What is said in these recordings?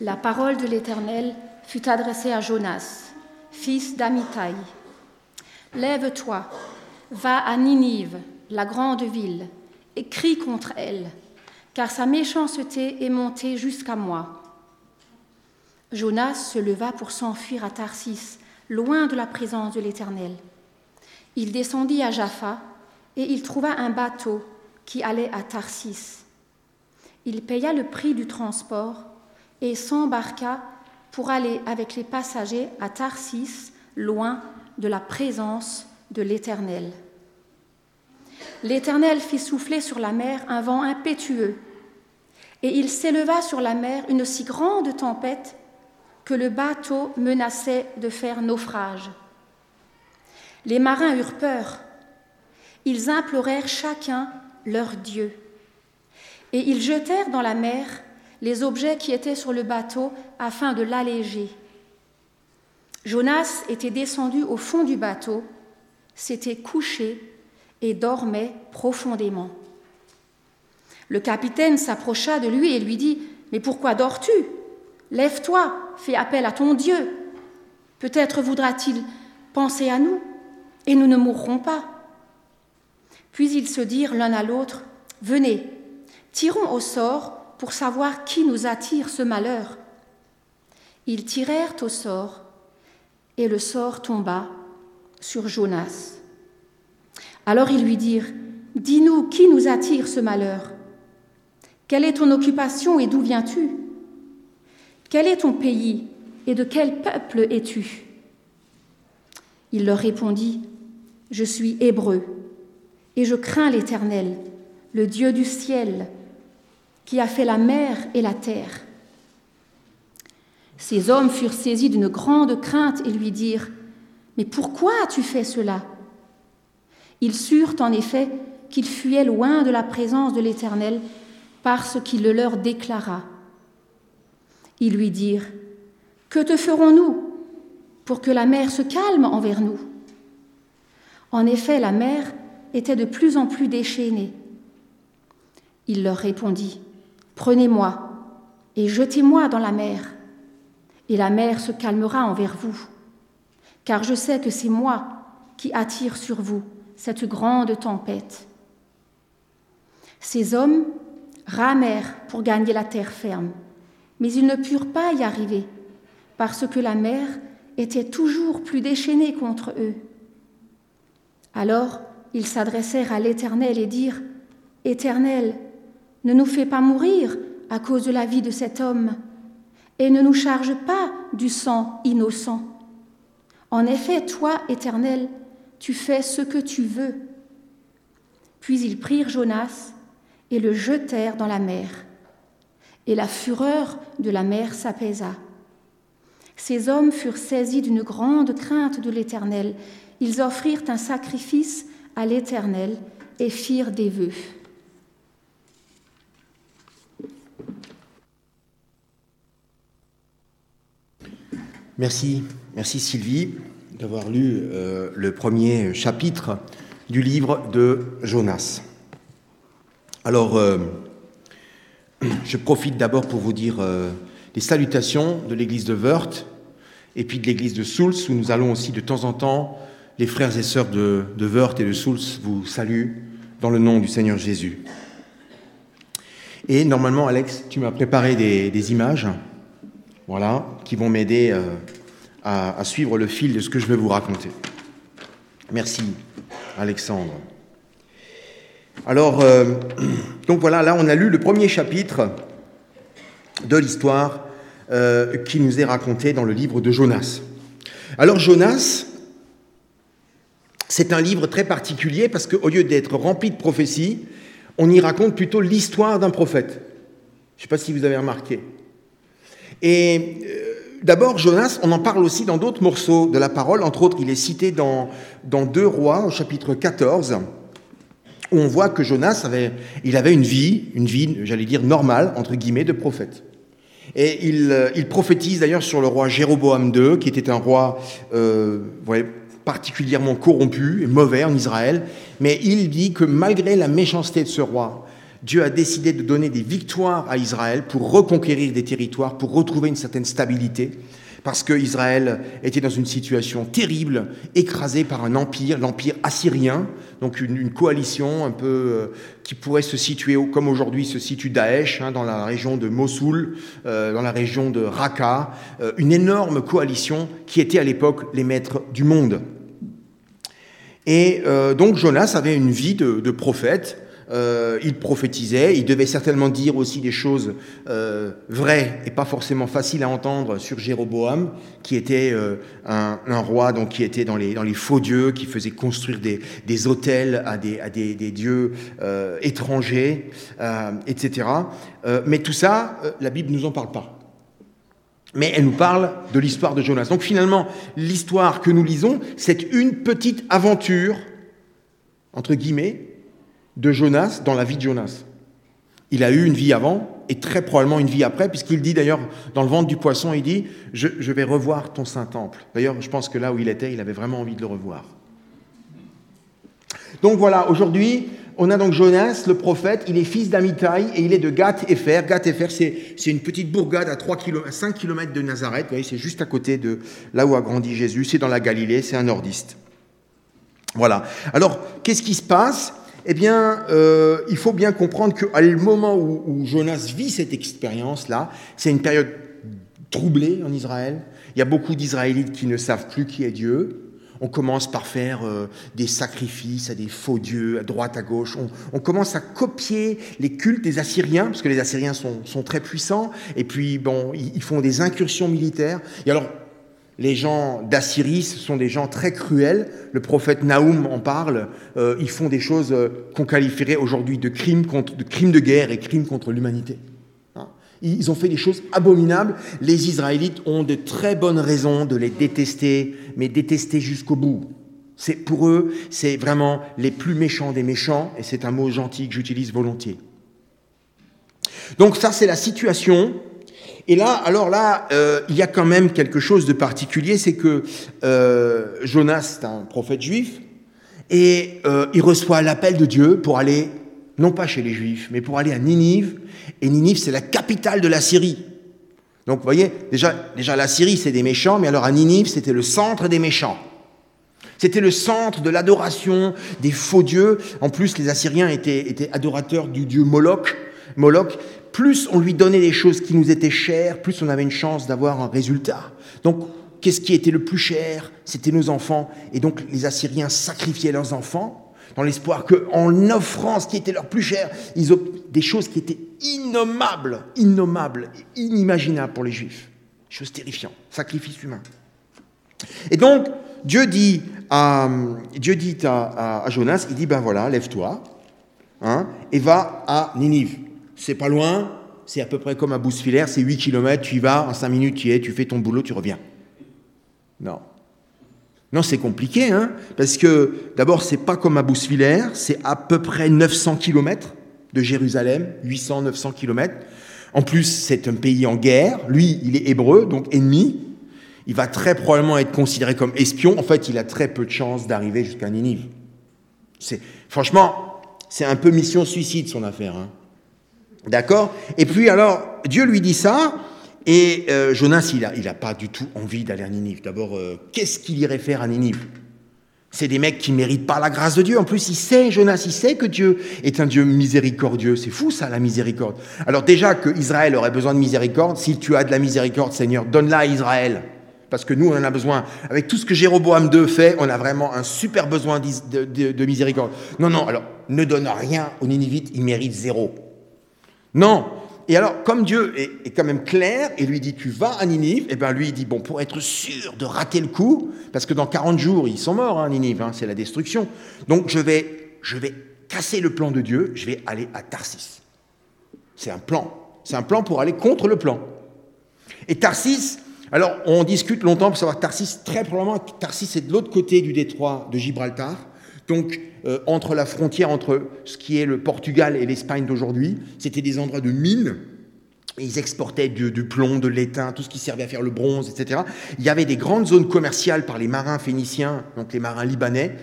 La parole de l'Éternel fut adressée à Jonas, fils d'Amitai. Lève-toi, va à Ninive, la grande ville, et crie contre elle, car sa méchanceté est montée jusqu'à moi. Jonas se leva pour s'enfuir à Tarsis, loin de la présence de l'Éternel. Il descendit à Jaffa et il trouva un bateau qui allait à Tarsis. Il paya le prix du transport et s'embarqua pour aller avec les passagers à Tarsis, loin de la présence de l'Éternel. L'Éternel fit souffler sur la mer un vent impétueux, et il s'éleva sur la mer une si grande tempête que le bateau menaçait de faire naufrage. Les marins eurent peur. Ils implorèrent chacun leur Dieu. Et ils jetèrent dans la mer les objets qui étaient sur le bateau afin de l'alléger. Jonas était descendu au fond du bateau, s'était couché et dormait profondément. Le capitaine s'approcha de lui et lui dit Mais pourquoi dors-tu? Lève-toi, fais appel à ton Dieu. Peut-être voudra-t-il penser à nous et nous ne mourrons pas. Puis ils se dirent l'un à l'autre, Venez, tirons au sort pour savoir qui nous attire ce malheur. Ils tirèrent au sort, et le sort tomba sur Jonas. Alors ils lui dirent, Dis-nous qui nous attire ce malheur? Quelle est ton occupation et d'où viens-tu? Quel est ton pays et de quel peuple es-tu? Il leur répondit, Je suis hébreu et je crains l'Éternel, le Dieu du ciel, qui a fait la mer et la terre. Ces hommes furent saisis d'une grande crainte et lui dirent, Mais pourquoi as-tu fait cela? Ils surent en effet qu'ils fuyaient loin de la présence de l'Éternel parce qu'il le leur déclara. Ils lui dirent, Que te ferons-nous pour que la mer se calme envers nous? En effet, la mer était de plus en plus déchaînée. Il leur répondit, Prenez-moi et jetez-moi dans la mer, et la mer se calmera envers vous, car je sais que c'est moi qui attire sur vous cette grande tempête. Ces hommes ramèrent pour gagner la terre ferme, mais ils ne purent pas y arriver, parce que la mer était toujours plus déchaînée contre eux. Alors ils s'adressèrent à l'Éternel et dirent, Éternel, ne nous fais pas mourir à cause de la vie de cet homme, et ne nous charge pas du sang innocent. En effet, toi, Éternel, tu fais ce que tu veux. Puis ils prirent Jonas et le jetèrent dans la mer, et la fureur de la mer s'apaisa. Ces hommes furent saisis d'une grande crainte de l'Éternel. Ils offrirent un sacrifice à l'Éternel et firent des vœux. Merci, merci Sylvie d'avoir lu euh, le premier chapitre du livre de Jonas. Alors, euh, je profite d'abord pour vous dire euh, les salutations de l'église de Wörth et puis de l'église de Souls, où nous allons aussi de temps en temps, les frères et sœurs de, de Wörth et de Souls vous saluent dans le nom du Seigneur Jésus. Et normalement, Alex, tu m'as préparé des, des images voilà, qui vont m'aider euh, à, suivre le fil de ce que je vais vous raconter. Merci, Alexandre. Alors, euh, donc voilà, là on a lu le premier chapitre de l'histoire euh, qui nous est racontée dans le livre de Jonas. Alors Jonas, c'est un livre très particulier parce qu'au lieu d'être rempli de prophéties, on y raconte plutôt l'histoire d'un prophète. Je ne sais pas si vous avez remarqué. Et euh, d'abord, Jonas, on en parle aussi dans d'autres morceaux de la parole. Entre autres, il est cité dans, Deux Rois, au chapitre 14, où on voit que Jonas avait, une vie, une vie, j'allais dire, normale, entre guillemets, de prophète. Et il, euh, prophétise d'ailleurs sur le roi Jéroboam II, qui était un roi euh, particulièrement corrompu et mauvais en Israël, mais il dit que malgré la méchanceté de ce roi, Dieu a décidé de donner des victoires à Israël pour reconquérir des territoires, pour retrouver une certaine stabilité, parce qu'Israël était dans une situation terrible, écrasé par un empire, l'empire assyrien, donc une, coalition un peu euh, qui pourrait se situer, comme aujourd'hui se situe Daesh, hein, dans la région de Mossoul, euh, dans la région de Raqqa, euh, une énorme coalition qui était à l'époque les maîtres du monde. Et donc Jonas avait une vie de prophète, euh, il prophétisait, il devait certainement dire aussi des choses euh, vraies et pas forcément faciles à entendre sur Jéroboam, qui était euh, un, roi donc qui était dans les, dans les faux dieux, qui faisait construire des, des hôtels à des, à des, des dieux étrangers, etc. mais tout ça, la Bible nous en parle pas. Mais elle nous parle de l'histoire de Jonas. Donc finalement, l'histoire que nous lisons, c'est une petite aventure, entre guillemets, de Jonas dans la vie de Jonas. Il a eu une vie avant et très probablement une vie après, puisqu'il dit d'ailleurs dans le ventre du poisson, il dit, je, vais revoir ton Saint-Temple. D'ailleurs, je pense que là où il était, il avait vraiment envie de le revoir. Donc voilà, aujourd'hui, on a donc Jonas, le prophète, il est fils d'Amitai et il est de Gath-Efer. Gath-Efer, c'est une petite bourgade à, 3 km, 5 km de Nazareth, c'est juste à côté de là où a grandi Jésus, c'est dans la Galilée, c'est un nordiste. Voilà. Alors, qu'est-ce qui se passe? Eh bien, euh, il faut bien comprendre qu'à le moment où, Jonas vit cette expérience-là, c'est une période troublée en Israël. Il y a beaucoup d'Israélites qui ne savent plus qui est Dieu. On commence par faire euh, des sacrifices à des faux dieux, à droite, à gauche. On, commence à copier les cultes des Assyriens, parce que les Assyriens sont, très puissants. Et puis, bon, ils, font des incursions militaires. Et alors, les gens d'Assyrie, ce sont des gens très cruels. Le prophète Naoum en parle. Euh, ils font des choses euh, qu'on qualifierait aujourd'hui de crimes, de crimes de guerre et crimes contre l'humanité. Ils ont fait des choses abominables. Les Israélites ont de très bonnes raisons de les détester, mais détester jusqu'au bout. C'est pour eux, c'est vraiment les plus méchants des méchants, et c'est un mot gentil que j'utilise volontiers. Donc ça, c'est la situation et là, alors là, euh, il y a quand même quelque chose de particulier, c'est que euh, Jonas, est un prophète juif, et euh, il reçoit l'appel de Dieu pour aller, non pas chez les Juifs, mais pour aller à Ninive. Et Ninive, c'est la capitale de la Syrie. Donc, vous voyez, déjà, déjà la Syrie, c'est des méchants, mais alors à Ninive, c'était le centre des méchants. C'était le centre de l'adoration des faux dieux. En plus, les Assyriens étaient, étaient adorateurs du dieu Moloch. Moloch, plus on lui donnait des choses qui nous étaient chères, plus on avait une chance d'avoir un résultat. Donc, qu'est-ce qui était le plus cher? C'était nos enfants. Et donc, les Assyriens sacrifiaient leurs enfants dans l'espoir qu'en offrant ce qui était leur plus cher, ils ont des choses qui étaient innommables, innommables, inimaginables pour les Juifs. Chose terrifiante, sacrifice humain. Et donc, Dieu dit à, Dieu dit à, Jonas, il dit, ben voilà, lève-toi, hein, et va à Ninive c'est pas loin, c'est à peu près comme à Bousfilaire, c'est 8 km, tu y vas, en 5 minutes tu y es, tu fais ton boulot, tu reviens. Non. Non, c'est compliqué, hein, parce que d'abord, c'est pas comme à Bousfilaire, c'est à peu près 900 km de Jérusalem, 800-900 km. En plus, c'est un pays en guerre. Lui, il est hébreu, donc ennemi. Il va très probablement être considéré comme espion. En fait, il a très peu de chances d'arriver jusqu'à Ninive. C'est, franchement, c'est un peu mission suicide son affaire. Hein. D'accord? Et puis alors, Dieu lui dit ça, et euh, Jonas, il n'a il a pas du tout envie d'aller à Ninive. D'abord, euh, qu'est-ce qu'il irait faire à Ninive? C'est des mecs qui méritent pas la grâce de Dieu. En plus, il sait, Jonas, il sait que Dieu est un Dieu miséricordieux. C'est fou ça, la miséricorde. Alors déjà que Israël aurait besoin de miséricorde, si tu as de la miséricorde, Seigneur, donne-la à Israël. Parce que nous, on en a besoin. Avec tout ce que Jéroboam II fait, on a vraiment un super besoin de, de miséricorde. Non, non, alors ne donne rien aux Ninivites, ils méritent zéro. Non. Et alors, comme Dieu est, quand même clair et lui dit tu vas à Ninive, et eh bien lui il dit bon pour être sûr de rater le coup, parce que dans 40 jours ils sont morts, hein, Ninive, hein, c'est la destruction. Donc je vais, je vais casser le plan de Dieu, je vais aller à Tarsis. C'est un plan. C'est un plan pour aller contre le plan. Et Tarsis, alors on discute longtemps pour savoir Tarsis, très probablement Tarsis est de l'autre côté du détroit de Gibraltar. Donc, euh, entre la frontière entre ce qui est le Portugal et l'Espagne d'aujourd'hui, c'était des endroits de mines. ils exportaient du, plomb, de l'étain, tout ce qui servait à faire le bronze, etc. Il y avait des grandes zones commerciales par les marins phéniciens, donc les marins libanais,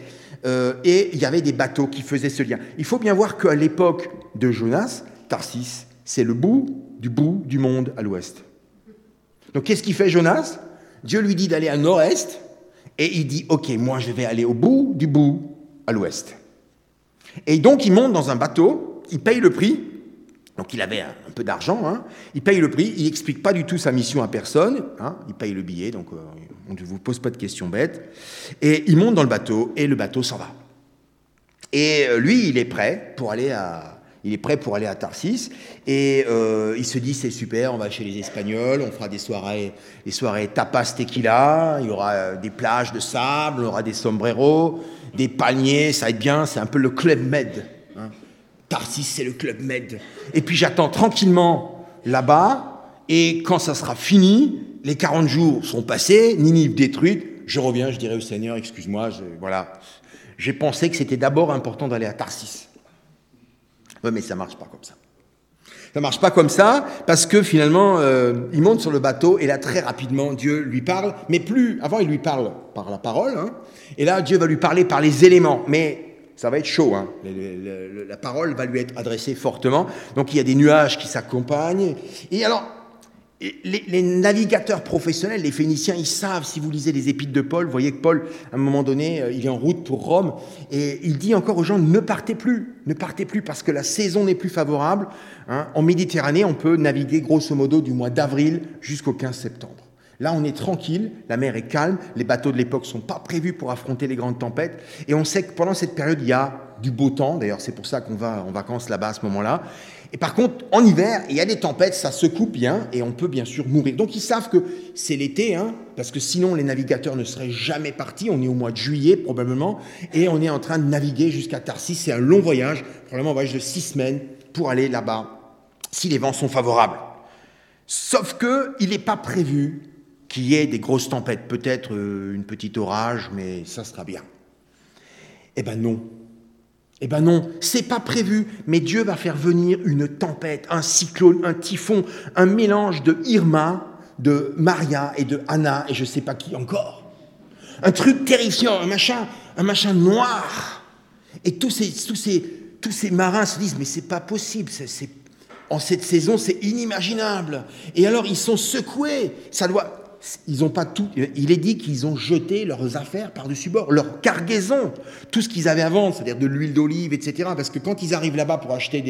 euh, et il y avait des bateaux qui faisaient ce lien. Il faut bien voir qu'à l'époque de Jonas, Tarsis, c'est le bout du bout du monde à l'ouest. Donc qu'est-ce qu'il fait Jonas? Dieu lui dit d'aller à nord-est, et il dit, OK, moi je vais aller au bout du bout à l'ouest. Et donc il monte dans un bateau, il paye le prix, donc il avait un, peu d'argent, hein. il paye le prix, il n'explique pas du tout sa mission à personne, hein. il paye le billet, donc euh, on ne vous pose pas de questions bêtes, et il monte dans le bateau, et le bateau s'en va. Et euh, lui, il est prêt pour aller à, il est prêt pour aller à Tarsis et euh, il se dit c'est super, on va chez les Espagnols, on fera des soirées, des soirées tapas tequila, il y aura des plages de sable, on aura des sombreros, des palmiers, ça va bien, c'est un peu le club med. Tarsis, c'est le Club Med. Et puis j'attends tranquillement là-bas, et quand ça sera fini, les 40 jours sont passés, Ninive détruite, je reviens, je dirai au Seigneur, excuse-moi, voilà, j'ai pensé que c'était d'abord important d'aller à Tarsis. Oui, mais ça marche pas comme ça. Ça marche pas comme ça parce que finalement, euh, il monte sur le bateau et là très rapidement Dieu lui parle, mais plus. Avant, il lui parle par la parole, hein, et là Dieu va lui parler par les éléments. Mais ça va être chaud. Hein. la parole va lui être adressée fortement. Donc il y a des nuages qui s'accompagnent. Et alors, les, navigateurs professionnels, les Phéniciens, ils savent, si vous lisez les épîtres de Paul, vous voyez que Paul, à un moment donné, euh, il est en route pour Rome, et il dit encore aux gens, ne partez plus, ne partez plus, parce que la saison n'est plus favorable. Hein. En Méditerranée, on peut naviguer grosso modo du mois d'avril jusqu'au 15 septembre. Là, on est tranquille, la mer est calme, les bateaux de l'époque ne sont pas prévus pour affronter les grandes tempêtes, et on sait que pendant cette période, il y a du beau temps, d'ailleurs c'est pour ça qu'on va en vacances là-bas à ce moment-là. Et par contre, en hiver, il y a des tempêtes, ça secoue bien, et on peut bien sûr mourir. Donc ils savent que c'est l'été, hein, parce que sinon les navigateurs ne seraient jamais partis, on est au mois de juillet probablement, et on est en train de naviguer jusqu'à Tarsis, c'est un long voyage, probablement un voyage de six semaines, pour aller là-bas, si les vents sont favorables. Sauf qu'il n'est pas prévu qu'il y ait des grosses tempêtes, peut-être euh, une petite orage, mais ça sera bien. Eh ben non. Eh ben non, c'est pas prévu, mais Dieu va faire venir une tempête, un cyclone, un typhon, un mélange de Irma, de Maria et de Anna et je sais pas qui encore. Un truc terrifiant, un machin, un machin noir. Et tous ces, tous ces, tous ces marins se disent mais c'est pas possible, c'est, en cette saison c'est inimaginable. Et alors ils sont secoués. Ça doit, ils ont pas tout. Il est dit qu'ils ont jeté leurs affaires par-dessus bord, leur cargaison, tout ce qu'ils avaient vendre, c'est-à-dire de l'huile d'olive, etc. Parce que quand ils arrivent là-bas pour acheter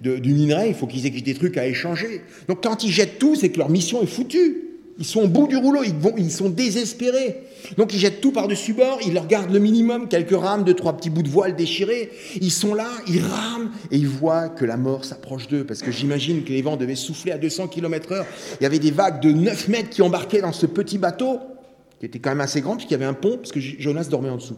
du minerai, il faut qu'ils aient des trucs à échanger. Donc quand ils jettent tout, c'est que leur mission est foutue. Ils sont au bout du rouleau, ils, vont, ils sont désespérés. Donc ils jettent tout par-dessus bord, ils leur gardent le minimum, quelques rames, deux, trois petits bouts de voile déchirés. Ils sont là, ils rament et ils voient que la mort s'approche d'eux. Parce que j'imagine que les vents devaient souffler à 200 km/h. Il y avait des vagues de 9 mètres qui embarquaient dans ce petit bateau, qui était quand même assez grand, puisqu'il y avait un pont, parce que Jonas dormait en dessous.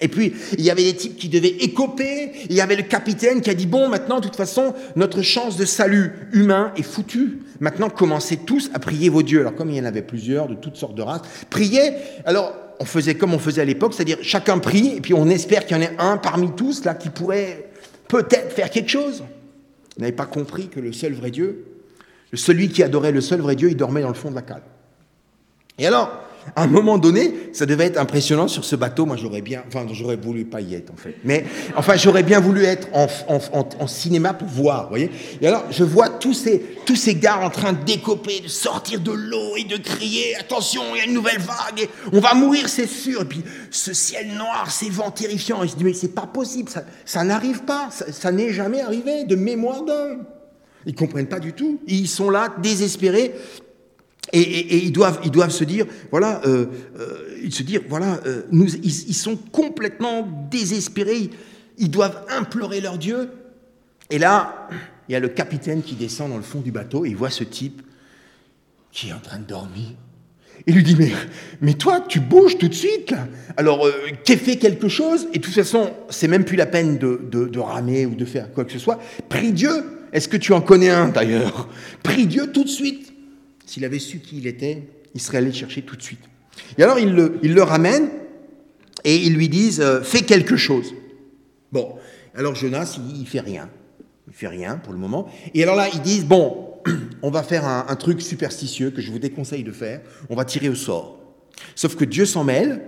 Et puis, il y avait des types qui devaient écoper. Il y avait le capitaine qui a dit, bon, maintenant, de toute façon, notre chance de salut humain est foutue. Maintenant, commencez tous à prier vos dieux. Alors, comme il y en avait plusieurs, de toutes sortes de races, priez. Alors, on faisait comme on faisait à l'époque, c'est-à-dire chacun prie, et puis on espère qu'il y en ait un parmi tous, là, qui pourrait peut-être faire quelque chose. Vous n'avez pas compris que le seul vrai Dieu, celui qui adorait le seul vrai Dieu, il dormait dans le fond de la cale. Et alors, à un moment donné, ça devait être impressionnant sur ce bateau. Moi, j'aurais bien, enfin, j'aurais voulu pas y être en fait. Mais enfin, j'aurais bien voulu être en, cinéma pour voir, voyez. Et alors, je vois tous ces, tous ces gars en train de décoper, de sortir de l'eau et de crier attention, il y a une nouvelle vague, on va mourir, c'est sûr. Et puis, ce ciel noir, ces vents terrifiants. Et je dis mais c'est pas possible, ça, ça n'arrive pas, ça, ça n'est jamais arrivé de mémoire d'homme. Ils comprennent pas du tout. Ils sont là, désespérés. Et, ils, doivent, ils doivent se dire, voilà, euh, euh, ils se dire, voilà, euh, nous, ils, sont complètement désespérés, ils doivent implorer leur Dieu. Et là, il y a le capitaine qui descend dans le fond du bateau et il voit ce type qui est en train de dormir. Il lui dit, mais, mais toi, tu bouges tout de suite. Alors, t'es fait quelque chose, et de toute façon, c'est même plus la peine de, de, ramer ou de faire quoi que ce soit. Prie Dieu. Est-ce que tu en connais un, d'ailleurs? Prie Dieu tout de suite. S'il avait su qui il était, il serait allé le chercher tout de suite. Et alors, il le, ramène et ils lui disent euh, Fais quelque chose. Bon, alors Jonas, il, il fait rien. Il fait rien pour le moment. Et alors là, ils disent Bon, on va faire un, un truc superstitieux que je vous déconseille de faire, on va tirer au sort. Sauf que Dieu s'en mêle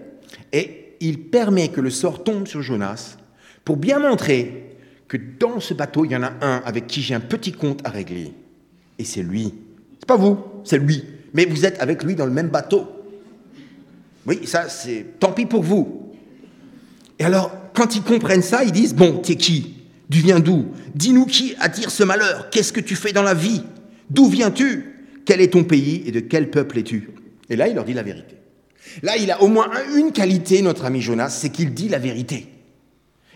et il permet que le sort tombe sur Jonas pour bien montrer que dans ce bateau, il y en a un avec qui j'ai un petit compte à régler. Et c'est lui. C'est pas vous, c'est lui. Mais vous êtes avec lui dans le même bateau. Oui, ça, c'est tant pis pour vous. Et alors, quand ils comprennent ça, ils disent Bon, t'es qui? Tu viens d'où? Dis-nous qui attire ce malheur Qu'est-ce que tu fais dans la vie? D'où viens-tu? Quel est ton pays et de quel peuple es-tu? Et là, il leur dit la vérité. Là, il a au moins une qualité, notre ami Jonas, c'est qu'il dit la vérité.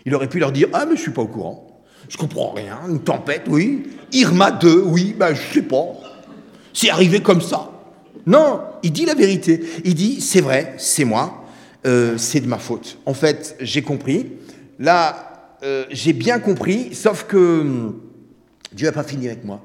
Il aurait pu leur dire Ah, mais je suis pas au courant. Je comprends rien. Une tempête, oui. Irma 2, oui. Ben, je sais pas. C'est arrivé comme ça. Non, il dit la vérité. Il dit C'est vrai, c'est moi. Euh, c'est de ma faute. En fait, j'ai compris. Là, euh, j'ai bien compris, sauf que hum, Dieu n'a pas fini avec moi.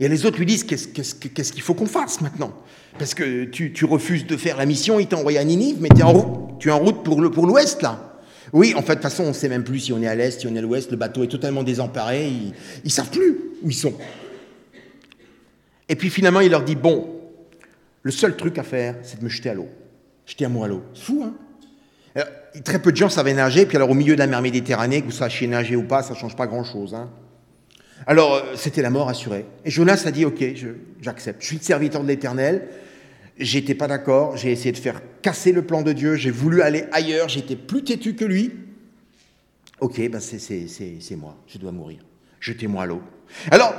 Et les autres lui disent Qu'est-ce qu'il faut qu'on fasse maintenant? Parce que tu, refuses de faire la mission, il t'a envoyé à Ninive, mais tu es en route pour l'ouest, là. Oui, en fait, de toute façon, on ne sait même plus si on est à l'est, si on est à l'ouest, le bateau est totalement désemparé, ils ne savent plus où ils sont. Et puis finalement, il leur dit Bon, le seul truc à faire, c'est de me jeter à l'eau. Jeter à moi à l'eau. C'est fou, hein? Très peu de gens savaient nager, puis alors au milieu de la mer Méditerranée, que vous sachiez nager ou pas, ça ne change pas grand-chose. Hein alors, euh, c'était la mort assurée. Et Jonas a dit, ok, j'accepte. Je, suis le serviteur de l'Éternel. J'étais pas d'accord. J'ai essayé de faire casser le plan de Dieu. J'ai voulu aller ailleurs. J'étais plus têtu que lui. Ok, ben c'est moi. Je dois mourir. Jetez-moi à l'eau. Alors,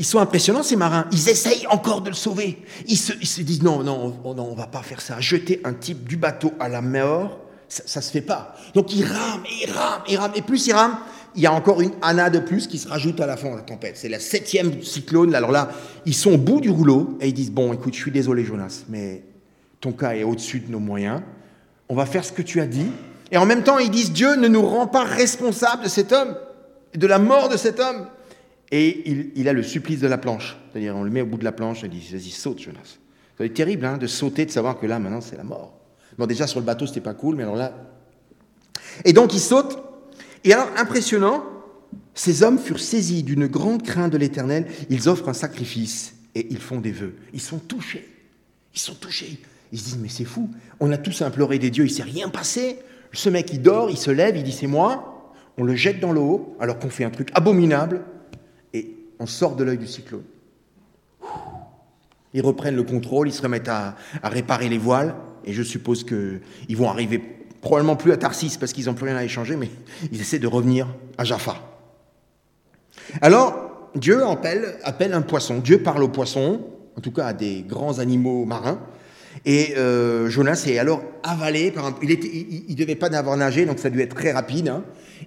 ils sont impressionnants, ces marins. Ils essayent encore de le sauver. Ils se, disent, non, non, on, non, on va pas faire ça. Jeter un type du bateau à la mort, ça, ça se fait pas. Donc, ils rament, ils rament, ils rament. Et plus ils rament, il y a encore une Anna de plus qui se rajoute à la fin de la tempête. C'est la septième cyclone. Alors là, ils sont au bout du rouleau et ils disent Bon, écoute, je suis désolé, Jonas, mais ton cas est au-dessus de nos moyens. On va faire ce que tu as dit. Et en même temps, ils disent Dieu ne nous rend pas responsables de cet homme, de la mort de cet homme. Et il, a le supplice de la planche. C'est-à-dire, on le met au bout de la planche et il dit Vas-y, saute, Jonas. C'est terrible hein, de sauter, de savoir que là, maintenant, c'est la mort. Bon, déjà, sur le bateau, c'était pas cool, mais alors là. Et donc, il saute. Et alors, impressionnant, ces hommes furent saisis d'une grande crainte de l'Éternel, ils offrent un sacrifice et ils font des vœux. Ils sont touchés. Ils sont touchés. Ils se disent, mais c'est fou, on a tous imploré des dieux, il s'est rien passé. Ce mec, il dort, il se lève, il dit, c'est moi. On le jette dans l'eau, alors qu'on fait un truc abominable, on sort de l'œil du cyclone. Ils reprennent le contrôle, ils se remettent à, réparer les voiles, et je suppose qu'ils vont arriver probablement plus à Tarsis parce qu'ils n'ont plus rien à échanger, mais ils essaient de revenir à Jaffa. Alors, Dieu appelle, un poisson. Dieu parle au poisson, en tout cas à des grands animaux marins. Et euh, Jonas est alors avalé par un. Il ne devait pas avoir nagé, donc ça a dû être très rapide. Hein.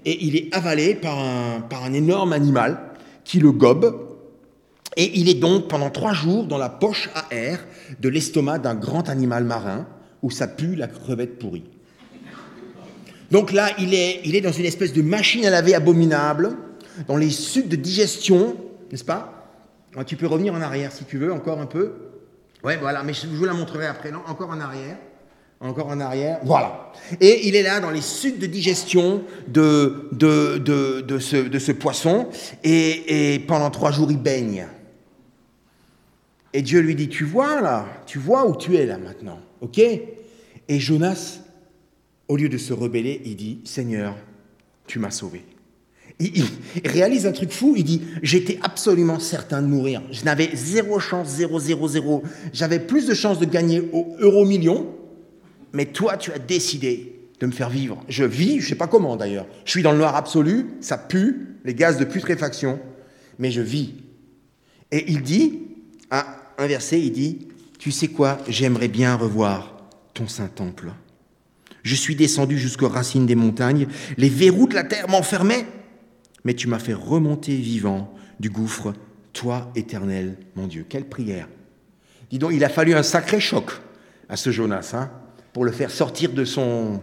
et il est avalé par un énorme animal qui le gobe. Et il est donc pendant trois jours dans la poche à air de l'estomac d'un grand animal marin où ça pue la crevette pourrie. Donc là, il est, il est dans une espèce de machine à laver abominable, dans les sucs de digestion, n'est-ce pas? Tu peux revenir en arrière si tu veux, encore un peu. Ouais, voilà, mais je vous la montrerai après, non Encore en arrière. Encore en arrière. Voilà. Et il est là dans les sucs de digestion de, de, de, de ce, poisson. Et, et pendant trois jours, il baigne. Et Dieu lui dit, tu vois là, tu vois où tu es là maintenant, ok? Et Jonas au lieu de se rebeller, il dit Seigneur, tu m'as sauvé. Il, réalise un truc fou, il dit J'étais absolument certain de mourir. Je n'avais zéro chance, zéro, zéro, zéro. J'avais plus de chances de gagner au euro million, mais toi, tu as décidé de me faire vivre. Je vis, je ne sais pas comment d'ailleurs. Je suis dans le noir absolu, ça pue, les gaz de putréfaction, mais je vis. Et il dit, à un verset, il dit Tu sais quoi, j'aimerais bien revoir ton Saint-Temple. Je suis descendu jusqu'aux racines des montagnes. Les verrous de la terre m'enfermaient. Mais tu m'as fait remonter vivant du gouffre, toi éternel, mon Dieu. Quelle prière. Dis donc, il a fallu un sacré choc à ce Jonas hein, pour le faire sortir de son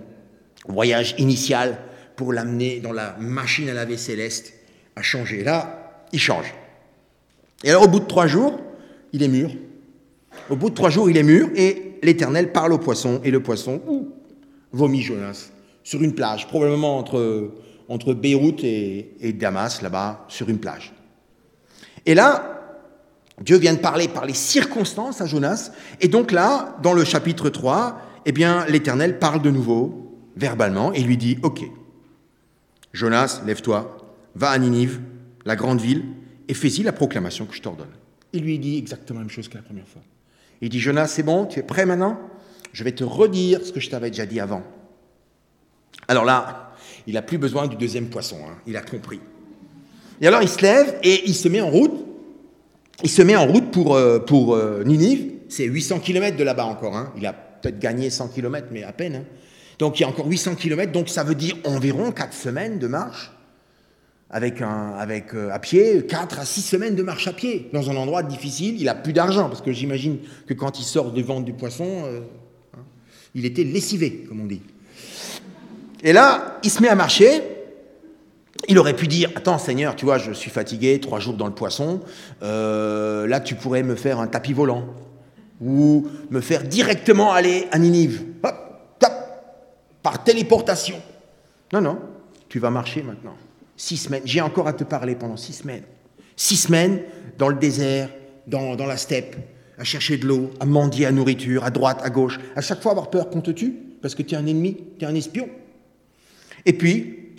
voyage initial, pour l'amener dans la machine à laver céleste, à changer. Là, il change. Et alors, au bout de trois jours, il est mûr. Au bout de trois jours, il est mûr et l'Éternel parle au poisson. Et le poisson, vomi Jonas sur une plage, probablement entre, entre Beyrouth et, Damas, là-bas, sur une plage. Et là, Dieu vient de parler par les circonstances à Jonas. Et donc là, dans le chapitre 3, eh bien, l'Éternel parle de nouveau, verbalement, et lui dit, OK, Jonas, lève-toi, va à Ninive, la grande ville, et fais-y la proclamation que je t'ordonne. Il lui dit exactement la même chose que la première fois. Il dit, Jonas, c'est bon, tu es prêt maintenant? Je vais te redire ce que je t'avais déjà dit avant. Alors là, il n'a plus besoin du deuxième poisson, hein. il a compris. Et alors il se lève et il se met en route. Il se met en route pour, euh, pour euh, Ninive. C'est 800 km de là-bas encore. Hein. Il a peut-être gagné 100 km, mais à peine. Hein. Donc il y a encore 800 km, donc ça veut dire environ 4 semaines de marche avec, un, avec euh, à pied, 4 à 6 semaines de marche à pied, dans un endroit difficile. Il a plus d'argent, parce que j'imagine que quand il sort de vendre du poisson, il était lessivé, comme on dit. Et là, il se met à marcher. Il aurait pu dire Attends, Seigneur, tu vois, je suis fatigué, trois jours dans le poisson. Euh, là, tu pourrais me faire un tapis volant. Ou me faire directement aller à Ninive. Hop, hop, par téléportation. Non, non, tu vas marcher maintenant. Six semaines. J'ai encore à te parler pendant six semaines. Six semaines dans le désert, dans, dans la steppe, à chercher de l'eau, à mendier à nourriture, à droite, à gauche. À chaque fois avoir peur qu'on te tue, parce que tu es un ennemi, tu es un espion. Et puis,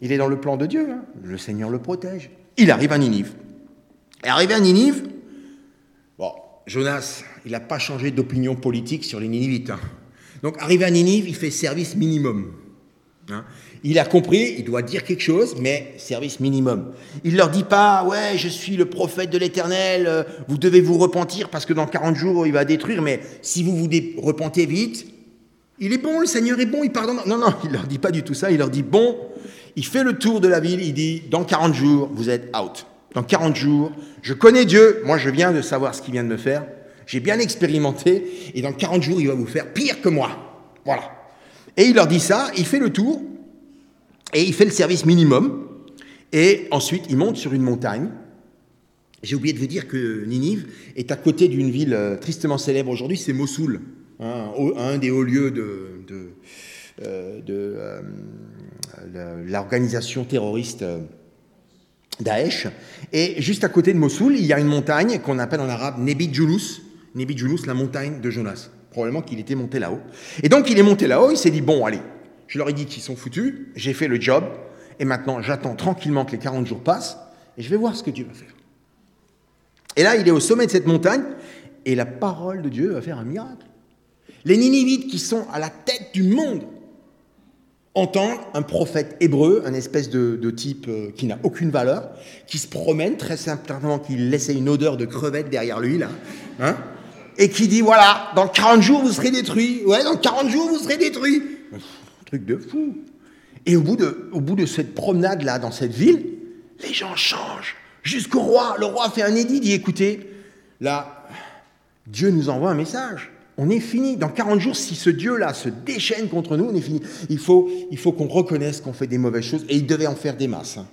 il est dans le plan de Dieu, hein. le Seigneur le protège. Il arrive à Ninive. Et arrivé à Ninive, bon, Jonas, il n'a pas changé d'opinion politique sur les Ninivites. Hein. Donc, arrivé à Ninive, il fait service minimum. Hein. Il a compris, il doit dire quelque chose, mais service minimum. Il leur dit pas, ouais, je suis le prophète de l'Éternel, euh, vous devez vous repentir parce que dans 40 jours, il va détruire, mais si vous vous repentez vite, il est bon, le Seigneur est bon, il pardonne. Non, non, il leur dit pas du tout ça. Il leur dit bon. Il fait le tour de la ville. Il dit dans 40 jours, vous êtes out. Dans 40 jours, je connais Dieu. Moi, je viens de savoir ce qu'il vient de me faire. J'ai bien expérimenté. Et dans 40 jours, il va vous faire pire que moi. Voilà. Et il leur dit ça. Il fait le tour. Et il fait le service minimum. Et ensuite, il monte sur une montagne. J'ai oublié de vous dire que Ninive est à côté d'une ville euh, tristement célèbre aujourd'hui, c'est Mossoul. Hein, un des hauts lieux de, euh, euh, l'organisation terroriste Daesh. Et juste à côté de Mossoul, il y a une montagne qu'on appelle en arabe Nebi Junus. Nebi Junus, la montagne de Jonas. Probablement qu'il était monté là-haut. Et donc il est monté là-haut, il s'est dit, bon, allez, je leur ai dit qu'ils sont foutus, j'ai fait le job, et maintenant j'attends tranquillement que les 40 jours passent, et je vais voir ce que Dieu va faire. Et là, il est au sommet de cette montagne, et la parole de Dieu va faire un miracle. Les Ninivites qui sont à la tête du monde entendent un prophète hébreu, un espèce de, type euh, qui n'a aucune valeur, qui se promène très simplement, qui laissait une odeur de crevette derrière lui, là, hein, et qui dit voilà, dans 40 jours vous serez détruits, ouais, dans 40 jours vous serez détruits. truc de fou. Et au bout de, cette promenade-là, dans cette ville, les gens changent. Jusqu'au roi, le roi fait un édit, dit écoutez, là, Dieu nous envoie un message on est fini. Dans 40 jours, si ce Dieu-là se déchaîne contre nous, on est fini. Il faut, il faut qu'on reconnaisse qu'on fait des mauvaises choses, et il devait en faire des masses. Hein.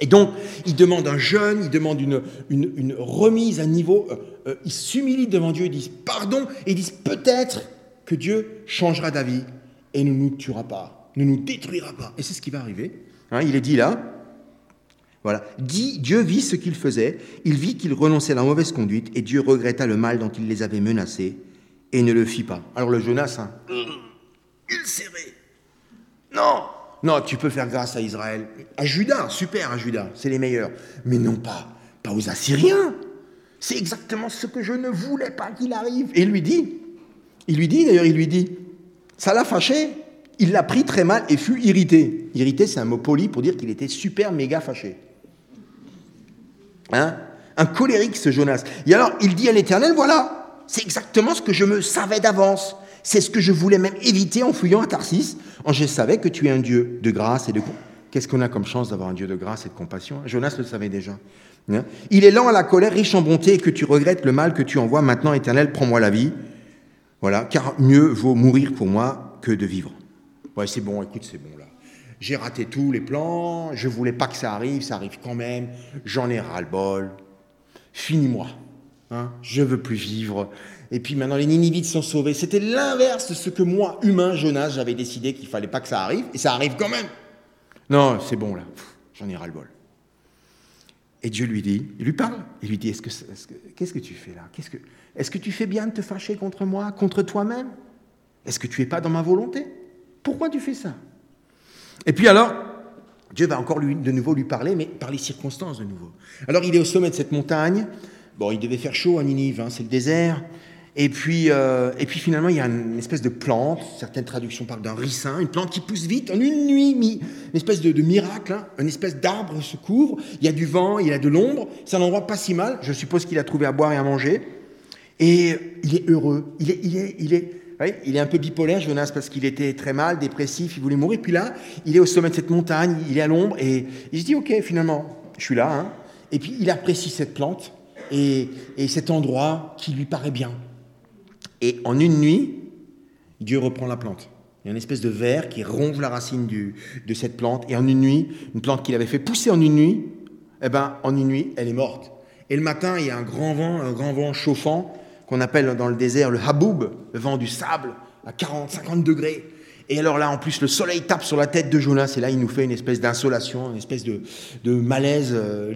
Et donc, il demande un jeûne, il demande une, remise à niveau, euh, euh, il s'humilie devant Dieu, ils disent pardon, et ils peut-être que Dieu changera d'avis et ne nous tuera pas, ne nous détruira pas. Et c'est ce qui va arriver. Hein, il est dit là, voilà. Dit, Dieu vit ce qu'il faisait, il vit qu'il renonçait à la mauvaise conduite, et Dieu regretta le mal dont il les avait menacés, et ne le fit pas. Alors le Jonas, hein, il serrait. Non, non, tu peux faire grâce à Israël. À Judas, super à Judas, c'est les meilleurs. Mais non pas, pas aux Assyriens. C'est exactement ce que je ne voulais pas qu'il arrive. Et il lui dit, il lui dit d'ailleurs, il lui dit, ça l'a fâché. Il l'a pris très mal et fut irrité. Irrité, c'est un mot poli pour dire qu'il était super méga fâché. Hein? Un colérique, ce Jonas. Et alors, il dit à l'Éternel, voilà, c'est exactement ce que je me savais d'avance. C'est ce que je voulais même éviter en fouillant à Tarsis. Je savais que tu es un Dieu de grâce et de... Qu'est-ce qu'on a comme chance d'avoir un Dieu de grâce et de compassion Jonas le savait déjà. Hein? Il est lent à la colère, riche en bonté, et que tu regrettes le mal que tu envoies. Maintenant, Éternel, prends-moi la vie. Voilà, car mieux vaut mourir pour moi que de vivre. Ouais, c'est bon, écoute, c'est bon là j'ai raté tous les plans, je voulais pas que ça arrive, ça arrive quand même, j'en ai ras-le-bol, finis-moi, hein, je veux plus vivre. Et puis maintenant les Ninivites sont sauvés. C'était l'inverse de ce que moi, humain, Jonas, j'avais décidé qu'il fallait pas que ça arrive, et ça arrive quand même. Non, c'est bon là, j'en ai ras-le-bol. Et Dieu lui dit, il lui parle, il lui dit, est-ce que, qu'est-ce que tu fais là? Qu'est-ce que, Est-ce que tu fais bien de te fâcher contre moi, contre toi-même? Est-ce que tu es pas dans ma volonté? Pourquoi tu fais ça? Et puis alors, Dieu va encore lui, de nouveau lui parler, mais par les circonstances de nouveau. Alors il est au sommet de cette montagne. Bon, il devait faire chaud à Ninive, hein, c'est le désert. Et puis, euh, et puis finalement, il y a une espèce de plante, certaines traductions parlent d'un ricin, une plante qui pousse vite en une nuit, une espèce de, miracle, hein, une espèce d'arbre se couvre, il y a du vent, il y a de l'ombre, c'est un endroit pas si mal, je suppose qu'il a trouvé à boire et à manger, et il est heureux, il est, il est, il est, il est un peu bipolaire, Jonas, parce qu'il était très mal, dépressif, il voulait mourir, puis là, il est au sommet de cette montagne, il est à l'ombre, et il se dit, ok, finalement, je suis là, hein. et puis il apprécie cette plante, et, et cet endroit qui lui paraît bien. Et en une nuit, Dieu reprend la plante. Il y a une espèce de ver qui ronge la racine de cette plante. Et en une nuit, une plante qu'il avait fait pousser en une nuit, eh ben, en une nuit, elle est morte. Et le matin, il y a un grand vent, un grand vent chauffant, qu'on appelle dans le désert le haboub, le vent du sable, à 40, 50 degrés. Et alors là, en plus, le soleil tape sur la tête de Jonas, et là, il nous fait une espèce d'insolation, une espèce de, malaise euh.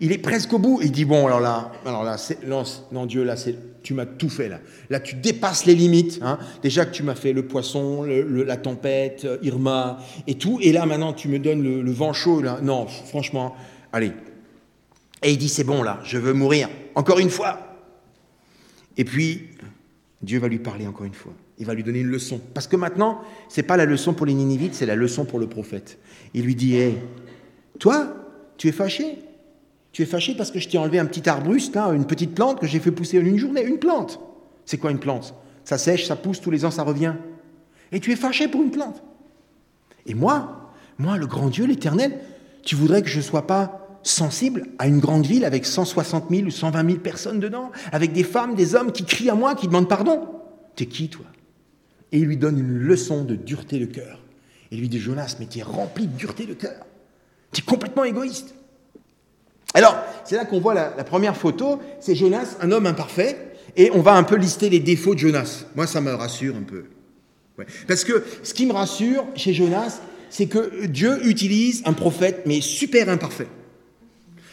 Il est presque au bout. Il dit, bon, alors là, alors là non, Dieu, là, tu m'as tout fait là. Là, tu dépasses les limites. Hein. Déjà que tu m'as fait le poisson, la tempête, euh, Irma et tout. Et là, maintenant, tu me donnes le, vent chaud. Là. Non, franchement, allez. Et il dit, c'est bon là, je veux mourir. Encore une fois. Et puis, Dieu va lui parler encore une fois. Il va lui donner une leçon. Parce que maintenant, c'est pas la leçon pour les Ninivites, c'est la leçon pour le prophète. Il lui dit, hé, toi, tu es fâché? Tu es fâché parce que je t'ai enlevé un petit arbuste, une petite plante que j'ai fait pousser en une journée. Une plante. C'est quoi une plante? Ça sèche, ça pousse, tous les ans ça revient. Et tu es fâché pour une plante. Et moi, moi, le grand Dieu, l'éternel, tu voudrais que je ne sois pas sensible à une grande ville avec 160 000 ou 120 000 personnes dedans, avec des femmes, des hommes qui crient à moi, qui demandent pardon? T'es qui, toi? Et il lui donne une leçon de dureté de cœur. Et lui dit, Jonas, mais tu es rempli de dureté de cœur. Tu es complètement égoïste. Alors, c'est là qu'on voit la, première photo, c'est Jonas, un homme imparfait, et on va un peu lister les défauts de Jonas. Moi, ça me rassure un peu. Parce que ce qui me rassure chez Jonas, c'est que Dieu utilise un prophète, mais super imparfait.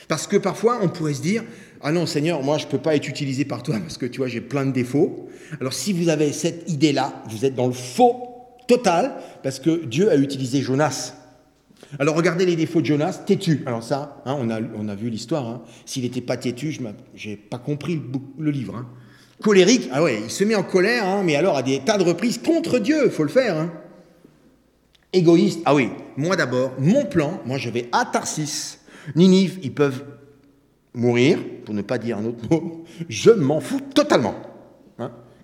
Parce que parfois, on pourrait se dire, ah non, Seigneur, moi, je ne peux pas être utilisé par toi parce que tu vois, j'ai plein de défauts. Alors, si vous avez cette idée-là, vous êtes dans le faux total, parce que Dieu a utilisé Jonas alors regardez les défauts de Jonas, têtu. Alors ça, hein, on, a, on, a, vu l'histoire. Hein. S'il n'était pas têtu, je n'ai pas compris le, livre. Hein. Colérique, ah ouais, il se met en colère, mais alors à des tas de reprises contre Dieu, faut le faire. Égoïste, ah oui, moi d'abord, mon plan, moi je vais à Tarsis. Ninive, ils peuvent mourir, pour ne pas dire un autre mot, je m'en fous totalement.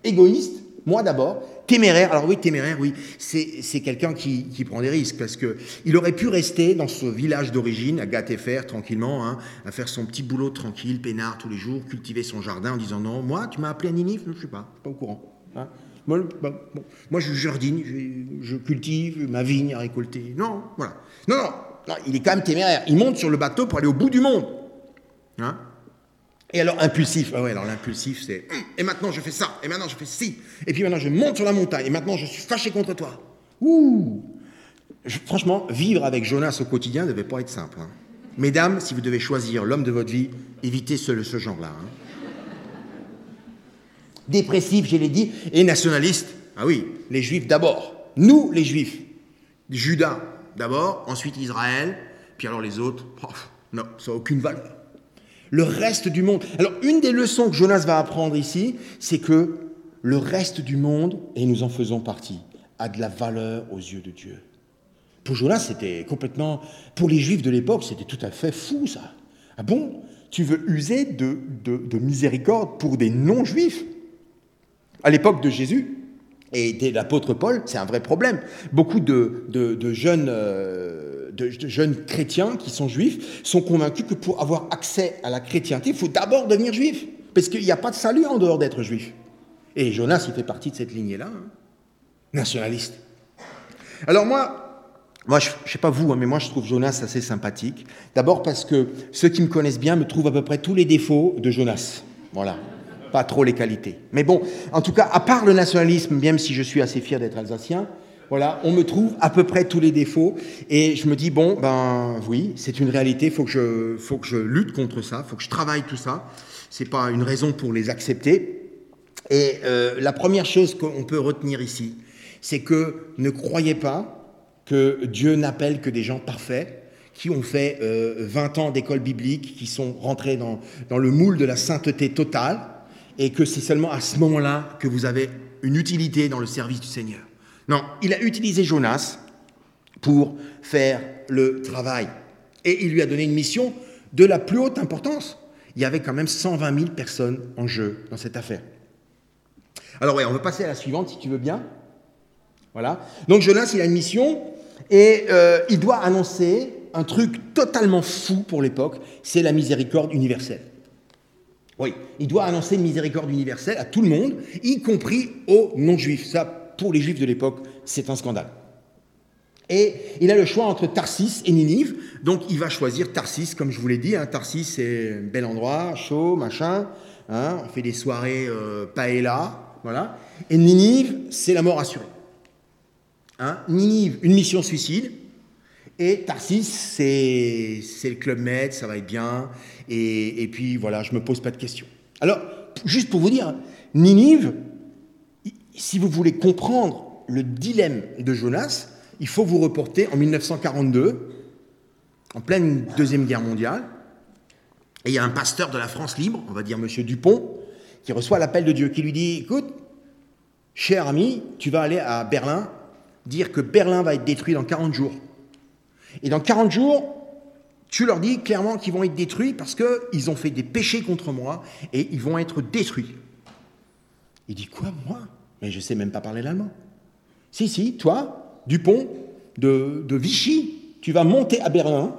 Égoïste, moi d'abord, Téméraire, alors oui, téméraire, oui, c'est quelqu'un qui, prend des risques, parce qu'il aurait pu rester dans ce village d'origine, à Gatéfer, tranquillement, hein, à faire son petit boulot tranquille, peinard tous les jours, cultiver son jardin en disant non, moi, tu m'as appelé à Ninive Je ne sais pas, je suis pas au courant. Hein. Moi, moi, je jardine, je, cultive ma vigne à récolter. Non, voilà. Non, non, il est quand même téméraire. Il monte sur le bateau pour aller au bout du monde. Hein et alors impulsif, ah ouais, alors l'impulsif c'est hum, et maintenant je fais ça, et maintenant je fais ci, et puis maintenant je monte sur la montagne, et maintenant je suis fâché contre toi. Ouh Franchement, vivre avec Jonas au quotidien ne devait pas être simple. Hein. Mesdames, si vous devez choisir l'homme de votre vie, évitez ce, ce genre-là. Hein. Dépressif, je l'ai dit, et nationaliste. Ah oui, les juifs d'abord. Nous, les juifs. Judas d'abord, ensuite Israël, puis alors les autres. non, ça n'a aucune valeur le reste du monde. Alors, une des leçons que Jonas va apprendre ici, c'est que le reste du monde, et nous en faisons partie, a de la valeur aux yeux de Dieu. Pour Jonas, c'était complètement. Pour les Juifs de l'époque, c'était tout à fait fou, ça. Ah bon? Tu veux user de, miséricorde pour des non-juifs? À l'époque de Jésus et de l'apôtre Paul, c'est un vrai problème. Beaucoup de, jeunes. Euh, de, jeunes chrétiens qui sont juifs sont convaincus que pour avoir accès à la chrétienté, il faut d'abord devenir juif. Parce qu'il n'y a pas de salut en dehors d'être juif. Et Jonas, il fait partie de cette lignée-là, hein. nationaliste. Alors moi, moi je ne sais pas vous, hein, mais moi je trouve Jonas assez sympathique. D'abord parce que ceux qui me connaissent bien me trouvent à peu près tous les défauts de Jonas. Voilà. Pas trop les qualités. Mais bon, en tout cas, à part le nationalisme, même si je suis assez fier d'être alsacien, voilà, on me trouve à peu près tous les défauts. Et je me dis, bon, ben oui, c'est une réalité, il faut, que je, faut que je lutte contre ça, faut que je travaille tout ça. Ce n'est pas une raison pour les accepter. Et euh, la première chose qu'on peut retenir ici, c'est que ne croyez pas que Dieu n'appelle que des gens parfaits, qui ont fait 20 euh, ans d'école biblique, qui sont rentrés dans, dans le moule de la sainteté totale, et que c'est seulement à ce moment-là que vous avez une utilité dans le service du Seigneur. Non, il a utilisé Jonas pour faire le travail. Et il lui a donné une mission de la plus haute importance. Il y avait quand même 120 000 personnes en jeu dans cette affaire. Alors ouais, on va passer à la suivante si tu veux bien. Voilà. Donc Jonas, il a une mission et euh, il doit annoncer un truc totalement fou pour l'époque, c'est la miséricorde universelle. Oui, il doit annoncer une miséricorde universelle à tout le monde, y compris aux non-juifs. Ça, pour les juifs de l'époque, c'est un scandale. Et il a le choix entre Tarsis et Ninive, donc il va choisir Tarsis, comme je vous l'ai dit. Hein. Tarsis, c'est un bel endroit, chaud, machin. Hein. on fait des soirées euh, paella, voilà. Et Ninive, c'est la mort assurée. Hein. Ninive, une mission suicide. Et Tarsis, c'est le Club Med, ça va être bien. Et, puis voilà, je ne me pose pas de questions. Alors, juste pour vous dire, Ninive, si vous voulez comprendre le dilemme de Jonas, il faut vous reporter en 1942, en pleine Deuxième Guerre mondiale. Et il y a un pasteur de la France libre, on va dire Monsieur Dupont, qui reçoit l'appel de Dieu, qui lui dit, écoute, cher ami, tu vas aller à Berlin, dire que Berlin va être détruit dans 40 jours. Et dans 40 jours, tu leur dis clairement qu'ils vont être détruits parce qu'ils ont fait des péchés contre moi et ils vont être détruits. Il dit quoi, moi? Mais je ne sais même pas parler l'allemand. Si, si, toi, Dupont, de, Vichy, tu vas monter à Berlin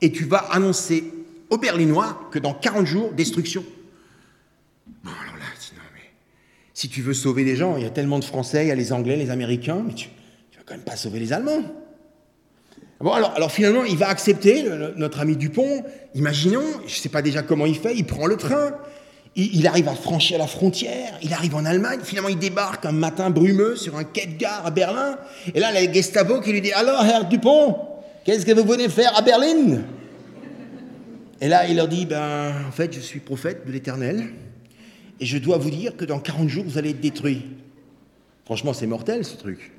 et tu vas annoncer aux Berlinois que dans 40 jours, destruction. Bon, alors non, mais si tu veux sauver des gens, il y a tellement de Français, il y a les Anglais, les Américains, mais tu ne vas quand même pas sauver les Allemands. Bon, alors, alors finalement, il va accepter, notre ami Dupont. Imaginons, je ne sais pas déjà comment il fait, il prend le train, il, arrive à franchir la frontière, il arrive en Allemagne, finalement il débarque un matin brumeux sur un quai de gare à Berlin, et là, il Gestapo qui lui dit Alors, Herr Dupont, qu'est-ce que vous venez faire à Berlin? Et là, il leur dit Ben, en fait, je suis prophète de l'Éternel, et je dois vous dire que dans 40 jours, vous allez être détruit. Franchement, c'est mortel ce truc.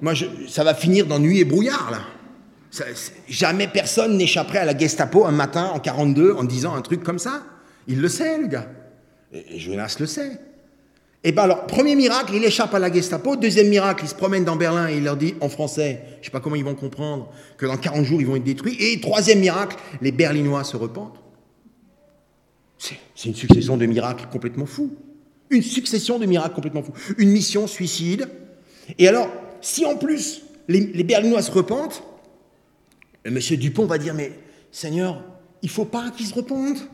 Moi, ça va finir dans nuit et brouillard, là. jamais personne n'échapperait à la Gestapo un matin en 42 en disant un truc comme ça. Il le sait, le gars. Et, Jonas le sait. Et bien alors, premier miracle, il échappe à la Gestapo. Deuxième miracle, il se promène dans Berlin et il leur dit en français, je ne sais pas comment ils vont comprendre, que dans 40 jours, ils vont être détruits. Et troisième miracle, les Berlinois se repentent. C'est une succession de miracles complètement fous. Une succession de miracles complètement fous. Une mission suicide. Et alors, si en plus les, Berlinois se repentent, M. Dupont va dire, mais Seigneur, il faut pas qu'ils se repentent.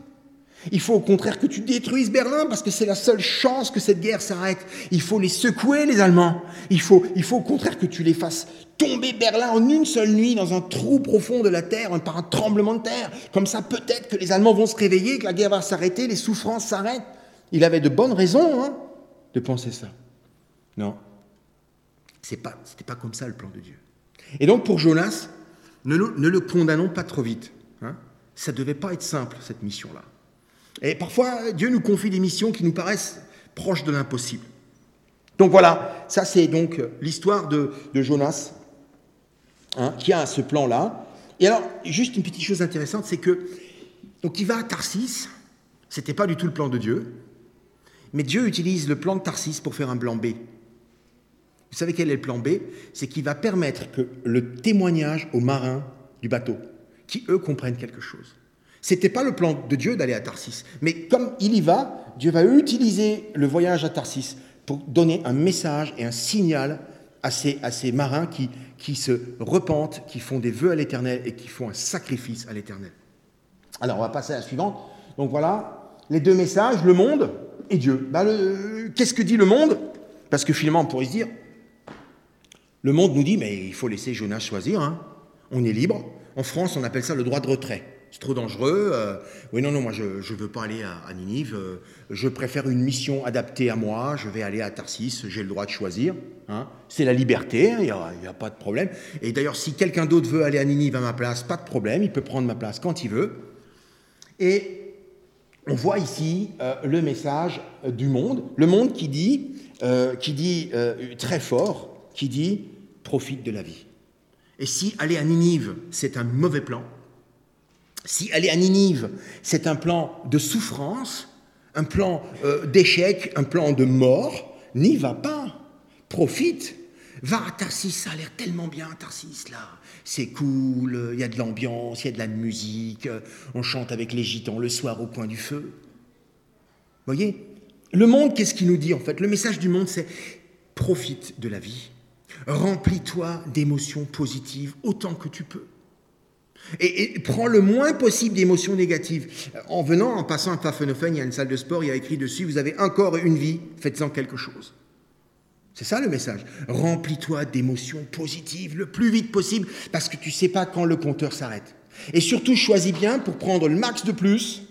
Il faut au contraire que tu détruises Berlin parce que c'est la seule chance que cette guerre s'arrête. Il faut les secouer, les Allemands. Il faut, il faut au contraire que tu les fasses tomber Berlin en une seule nuit dans un trou profond de la terre par un tremblement de terre. Comme ça, peut-être que les Allemands vont se réveiller, que la guerre va s'arrêter, les souffrances s'arrêtent. Il avait de bonnes raisons hein, de penser ça. Non, ce n'était pas, pas comme ça le plan de Dieu. Et donc pour Jonas, ne, le condamnons pas trop vite. Hein. Ça devait pas être simple, cette mission-là. Et parfois, Dieu nous confie des missions qui nous paraissent proches de l'impossible. Donc voilà, ça c'est donc l'histoire de, Jonas, hein, qui a ce plan-là. Et alors, juste une petite chose intéressante, c'est que, donc il va à Tarsis, c'était pas du tout le plan de Dieu, mais Dieu utilise le plan de Tarsis pour faire un plan B. Vous savez quel est le plan B? C'est qu'il va permettre que le témoignage aux marins du bateau, qui eux comprennent quelque chose. Ce n'était pas le plan de Dieu d'aller à Tarsis, mais comme il y va, Dieu va utiliser le voyage à Tarsis pour donner un message et un signal à ces, marins qui, se repentent, qui font des vœux à l'Éternel et qui font un sacrifice à l'Éternel. Alors, on va passer à la suivante. Donc voilà, les deux messages, le monde et Dieu. Ben, Qu'est-ce que dit le monde? Parce que finalement, on pourrait se dire, le monde nous dit, mais il faut laisser Jonas choisir, hein. on est libre. En France, on appelle ça le droit de retrait. C'est trop dangereux. Euh, oui, non, non, moi je ne veux pas aller à, Ninive. Euh, je préfère une mission adaptée à moi. Je vais aller à Tarsis. J'ai le droit de choisir. Hein. C'est la liberté. Il n'y a, pas de problème. Et d'ailleurs, si quelqu'un d'autre veut aller à Ninive à ma place, pas de problème. Il peut prendre ma place quand il veut. Et on voit ici euh, le message du monde. Le monde qui dit, qui dit très fort, qui dit profite de la vie. Et si aller à Ninive, c'est un mauvais plan, si aller à Ninive, c'est un plan de souffrance, un plan euh, d'échec, un plan de mort, n'y va pas. Profite. Va à Tarsis, ça a l'air tellement bien, Tarsis, là. C'est cool, il y a de l'ambiance, il y a de la musique, on chante avec les gitans le soir au coin du feu. Voyez? Le monde, qu'est-ce qu'il nous dit en fait? Le message du monde, c'est profite de la vie. Remplis-toi d'émotions positives autant que tu peux. Et, prends le moins possible d'émotions négatives. En venant, en passant à Pfaffenhofen, il y a une salle de sport, il y a écrit dessus Vous avez encore une vie, faites-en quelque chose. C'est ça le message. Remplis-toi d'émotions positives le plus vite possible parce que tu ne sais pas quand le compteur s'arrête. Et surtout, choisis bien pour prendre le max de plus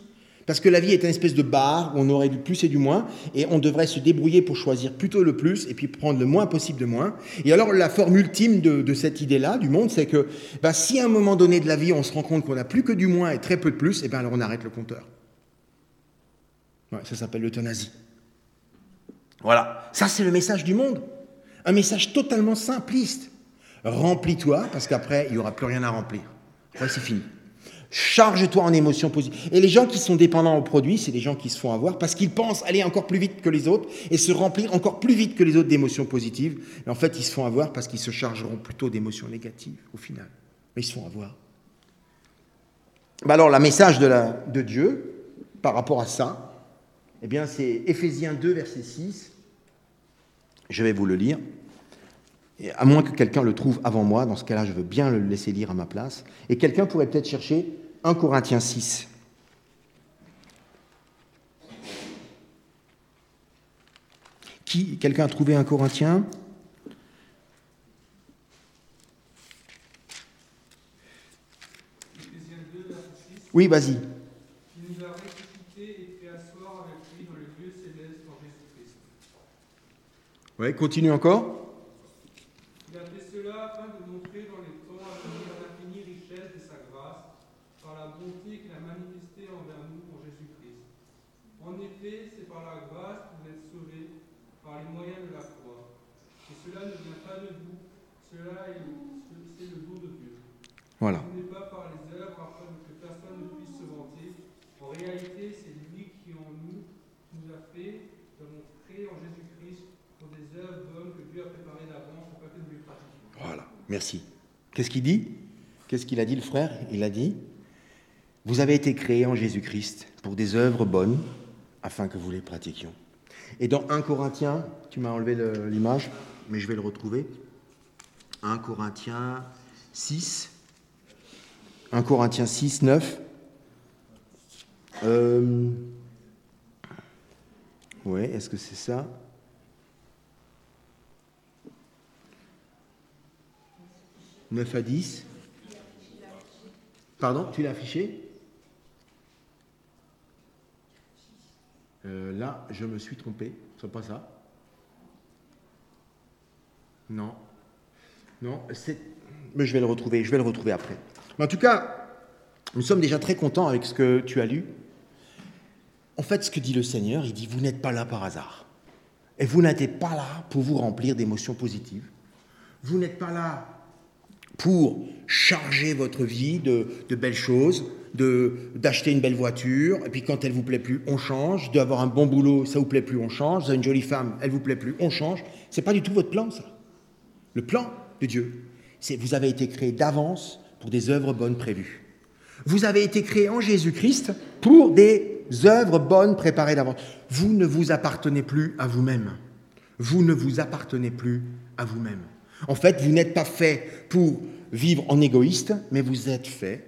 parce que la vie est une espèce de bar où on aurait du plus et du moins, et on devrait se débrouiller pour choisir plutôt le plus et puis prendre le moins possible de moins. Et alors la forme ultime de, cette idée-là, du monde, c'est que bah, si à un moment donné de la vie on se rend compte qu'on n'a plus que du moins et très peu de plus, et bien alors on arrête le compteur. ça s'appelle l'euthanasie. Voilà, ça c'est le message du monde. Un message totalement simpliste. Remplis-toi, parce qu'après, il n'y aura plus rien à remplir. Après, c'est fini. Charge-toi en émotions positives. Et les gens qui sont dépendants au produit, c'est des gens qui se font avoir parce qu'ils pensent aller encore plus vite que les autres et se remplir encore plus vite que les autres d'émotions positives. Et en fait, ils se font avoir parce qu'ils se chargeront plutôt d'émotions négatives au final. Mais ils se font avoir. Bah alors, le message de Dieu par rapport à ça, eh bien, c'est Éphésiens 2, verset 6. Je vais vous le lire. À moins que quelqu'un le trouve avant moi, dans ce cas-là, je veux bien le laisser lire à ma place. Et quelqu'un pourrait peut-être chercher 1 Corinthiens 6. Qui, quelqu'un a trouvé un Corinthien Oui, vas-y. Oui, continue encore. Voilà. Ce n'est pas par les œuvres afin que personne ne puisse se vanter. En réalité, c'est lui qui en nous nous a fait de montrer en Jésus-Christ pour des œuvres bonnes que Dieu a préparées d'avance pour pas que nous les pratiquions. Voilà, merci. Qu'est-ce qu'il dit? Qu'est-ce qu'il a dit le frère? Il a dit Vous avez été créés en Jésus-Christ pour des œuvres bonnes afin que vous les pratiquions. Et dans 1 Corinthiens, tu m'as enlevé l'image, mais je vais le retrouver. 1 Corinthiens 6, 1 Corinthiens 6, 9. Euh... Oui, est-ce que c'est ça « 9 à 10. Pardon, tu l'as affiché? Euh, Là, je me suis trompé. C'est pas ça Non. Non, c'est. Mais je vais le retrouver, je vais le retrouver après. Mais en tout cas, nous sommes déjà très contents avec ce que tu as lu. En fait, ce que dit le Seigneur, il dit, vous n'êtes pas là par hasard. Et vous n'êtes pas là pour vous remplir d'émotions positives. Vous n'êtes pas là pour charger votre vie de, belles choses, d'acheter une belle voiture, et puis quand elle vous plaît plus, on change, d'avoir un bon boulot, ça vous plaît plus, on change, vous avez une jolie femme, elle vous plaît plus, on change. C'est pas du tout votre plan, ça. Le plan de Dieu, c'est vous avez été créé d'avance pour des œuvres bonnes prévues. Vous avez été créé en Jésus-Christ pour des œuvres bonnes préparées d'avance. Vous ne vous appartenez plus à vous-même. Vous ne vous appartenez plus à vous-même. En fait, vous n'êtes pas fait pour vivre en égoïste, mais vous êtes fait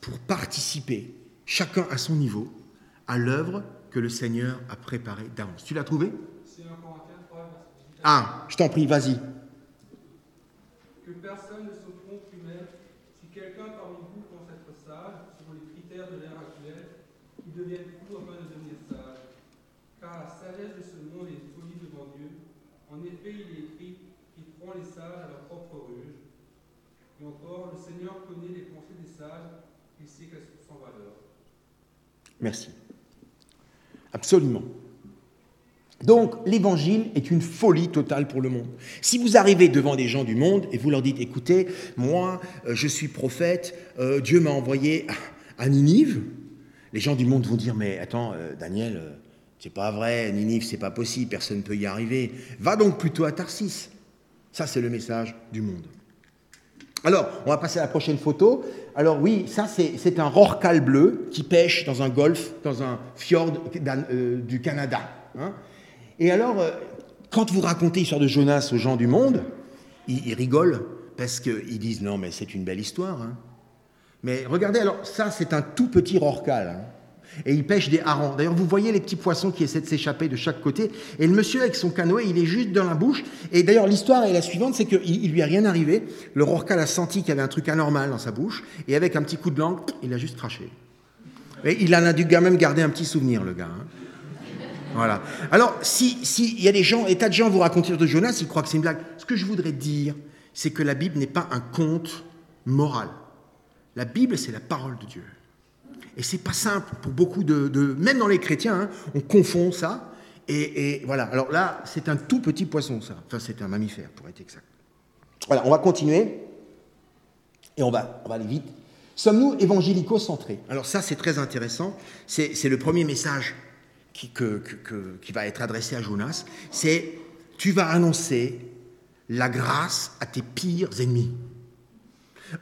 pour participer, chacun à son niveau, à l'œuvre que le Seigneur a préparée d'avance. Tu l'as trouvé? Ah, je t'en prie, vas-y. Personne ne se trompe lui-même Si quelqu'un parmi vous pense être sage, selon les critères de l'ère actuelle, il devienne fou afin de devenir sage. Car la sagesse de ce monde est folie devant Dieu. En effet, il est écrit qu'ils feront les sages à leur propre ruge. Et encore, le Seigneur connaît les pensées des sages, il sait qu'elles sont sans valeur. Merci. Absolument. Donc l'évangile est une folie totale pour le monde. Si vous arrivez devant des gens du monde et vous leur dites, écoutez, moi, euh, je suis prophète, euh, Dieu m'a envoyé à Ninive, les gens du monde vont dire, mais attends, euh, Daniel, c'est pas vrai, Ninive, c'est pas possible, personne ne peut y arriver. Va donc plutôt à Tarsis. Ça, c'est le message du monde. Alors, on va passer à la prochaine photo. Alors oui, ça c'est un rorcal bleu qui pêche dans un golfe, dans un fjord du Canada. Hein. Et alors, euh, quand vous racontez l'histoire de Jonas aux gens du monde, ils, rigolent parce qu'ils disent non, mais c'est une belle histoire. Hein. Mais regardez, alors ça, c'est un tout petit rorcal. Hein. Et il pêche des harengs. D'ailleurs, vous voyez les petits poissons qui essaient de s'échapper de chaque côté. Et le monsieur, avec son canoë, il est juste dans la bouche. Et d'ailleurs, l'histoire est la suivante c'est qu'il ne lui a rien arrivé. Le rorcal a senti qu'il y avait un truc anormal dans sa bouche. Et avec un petit coup de langue, il a juste craché. Et il en a dû quand même garder un petit souvenir, le gars. Voilà. Alors, s'il si, y a des gens, des tas de gens vous racontent de Jonas, ils croient que c'est une blague. Ce que je voudrais dire, c'est que la Bible n'est pas un conte moral. La Bible, c'est la parole de Dieu. Et c'est pas simple pour beaucoup de, même dans les chrétiens, hein, on confond ça. Et, voilà. Alors là, c'est un tout petit poisson, ça. Enfin, c'est un mammifère, pour être exact. Voilà, on va continuer. Et on va, on va aller vite. Sommes-nous évangélico-centrés? Alors ça, c'est très intéressant. C'est le premier message qui, va être adressé à Jonas, c'est tu vas annoncer la grâce à tes pires ennemis.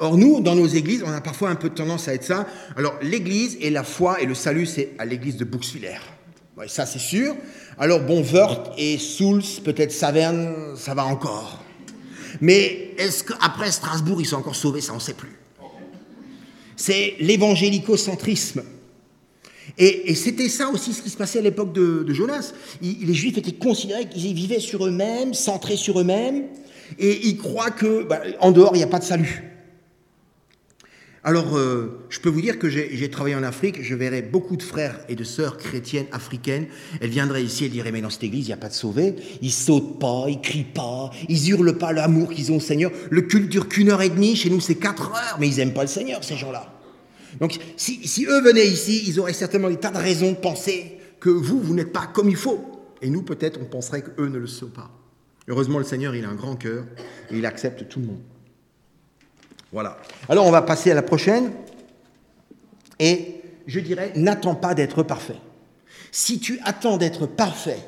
Or, nous, dans nos églises, on a parfois un peu de tendance à être ça. Alors, l'église et la foi et le salut, c'est à l'église de Bouxwiller. Ouais, ça, c'est sûr. Alors, bon, Wörth et Souls, peut-être Saverne, ça va encore. Mais est-ce qu'après Strasbourg, ils sont encore sauvés? Ça, on ne sait plus. C'est l'évangélicocentrisme. Et, c'était ça aussi ce qui se passait à l'époque de, Jonas. les Juifs étaient considérés qu'ils vivaient sur eux-mêmes, centrés sur eux-mêmes, et ils croient que bah, en dehors il n'y a pas de salut. Alors, euh, je peux vous dire que j'ai travaillé en Afrique, je verrai beaucoup de frères et de sœurs chrétiennes africaines. Elles viendraient ici et diraient Mais dans cette église, il n'y a pas de sauvé. Ils sautent pas, ils crient pas, ils hurlent pas l'amour qu'ils ont au Seigneur. Le culte dure qu'une heure et demie, chez nous c'est quatre heures, mais ils n'aiment pas le Seigneur, ces gens-là. Donc si, eux venaient ici, ils auraient certainement des tas de raisons de penser que vous, vous n'êtes pas comme il faut. Et nous, peut-être, on penserait qu'eux ne le sont pas. Heureusement, le Seigneur, il a un grand cœur et il accepte tout le monde. Voilà. Alors, on va passer à la prochaine. Et je dirais, n'attends pas d'être parfait. Si tu attends d'être parfait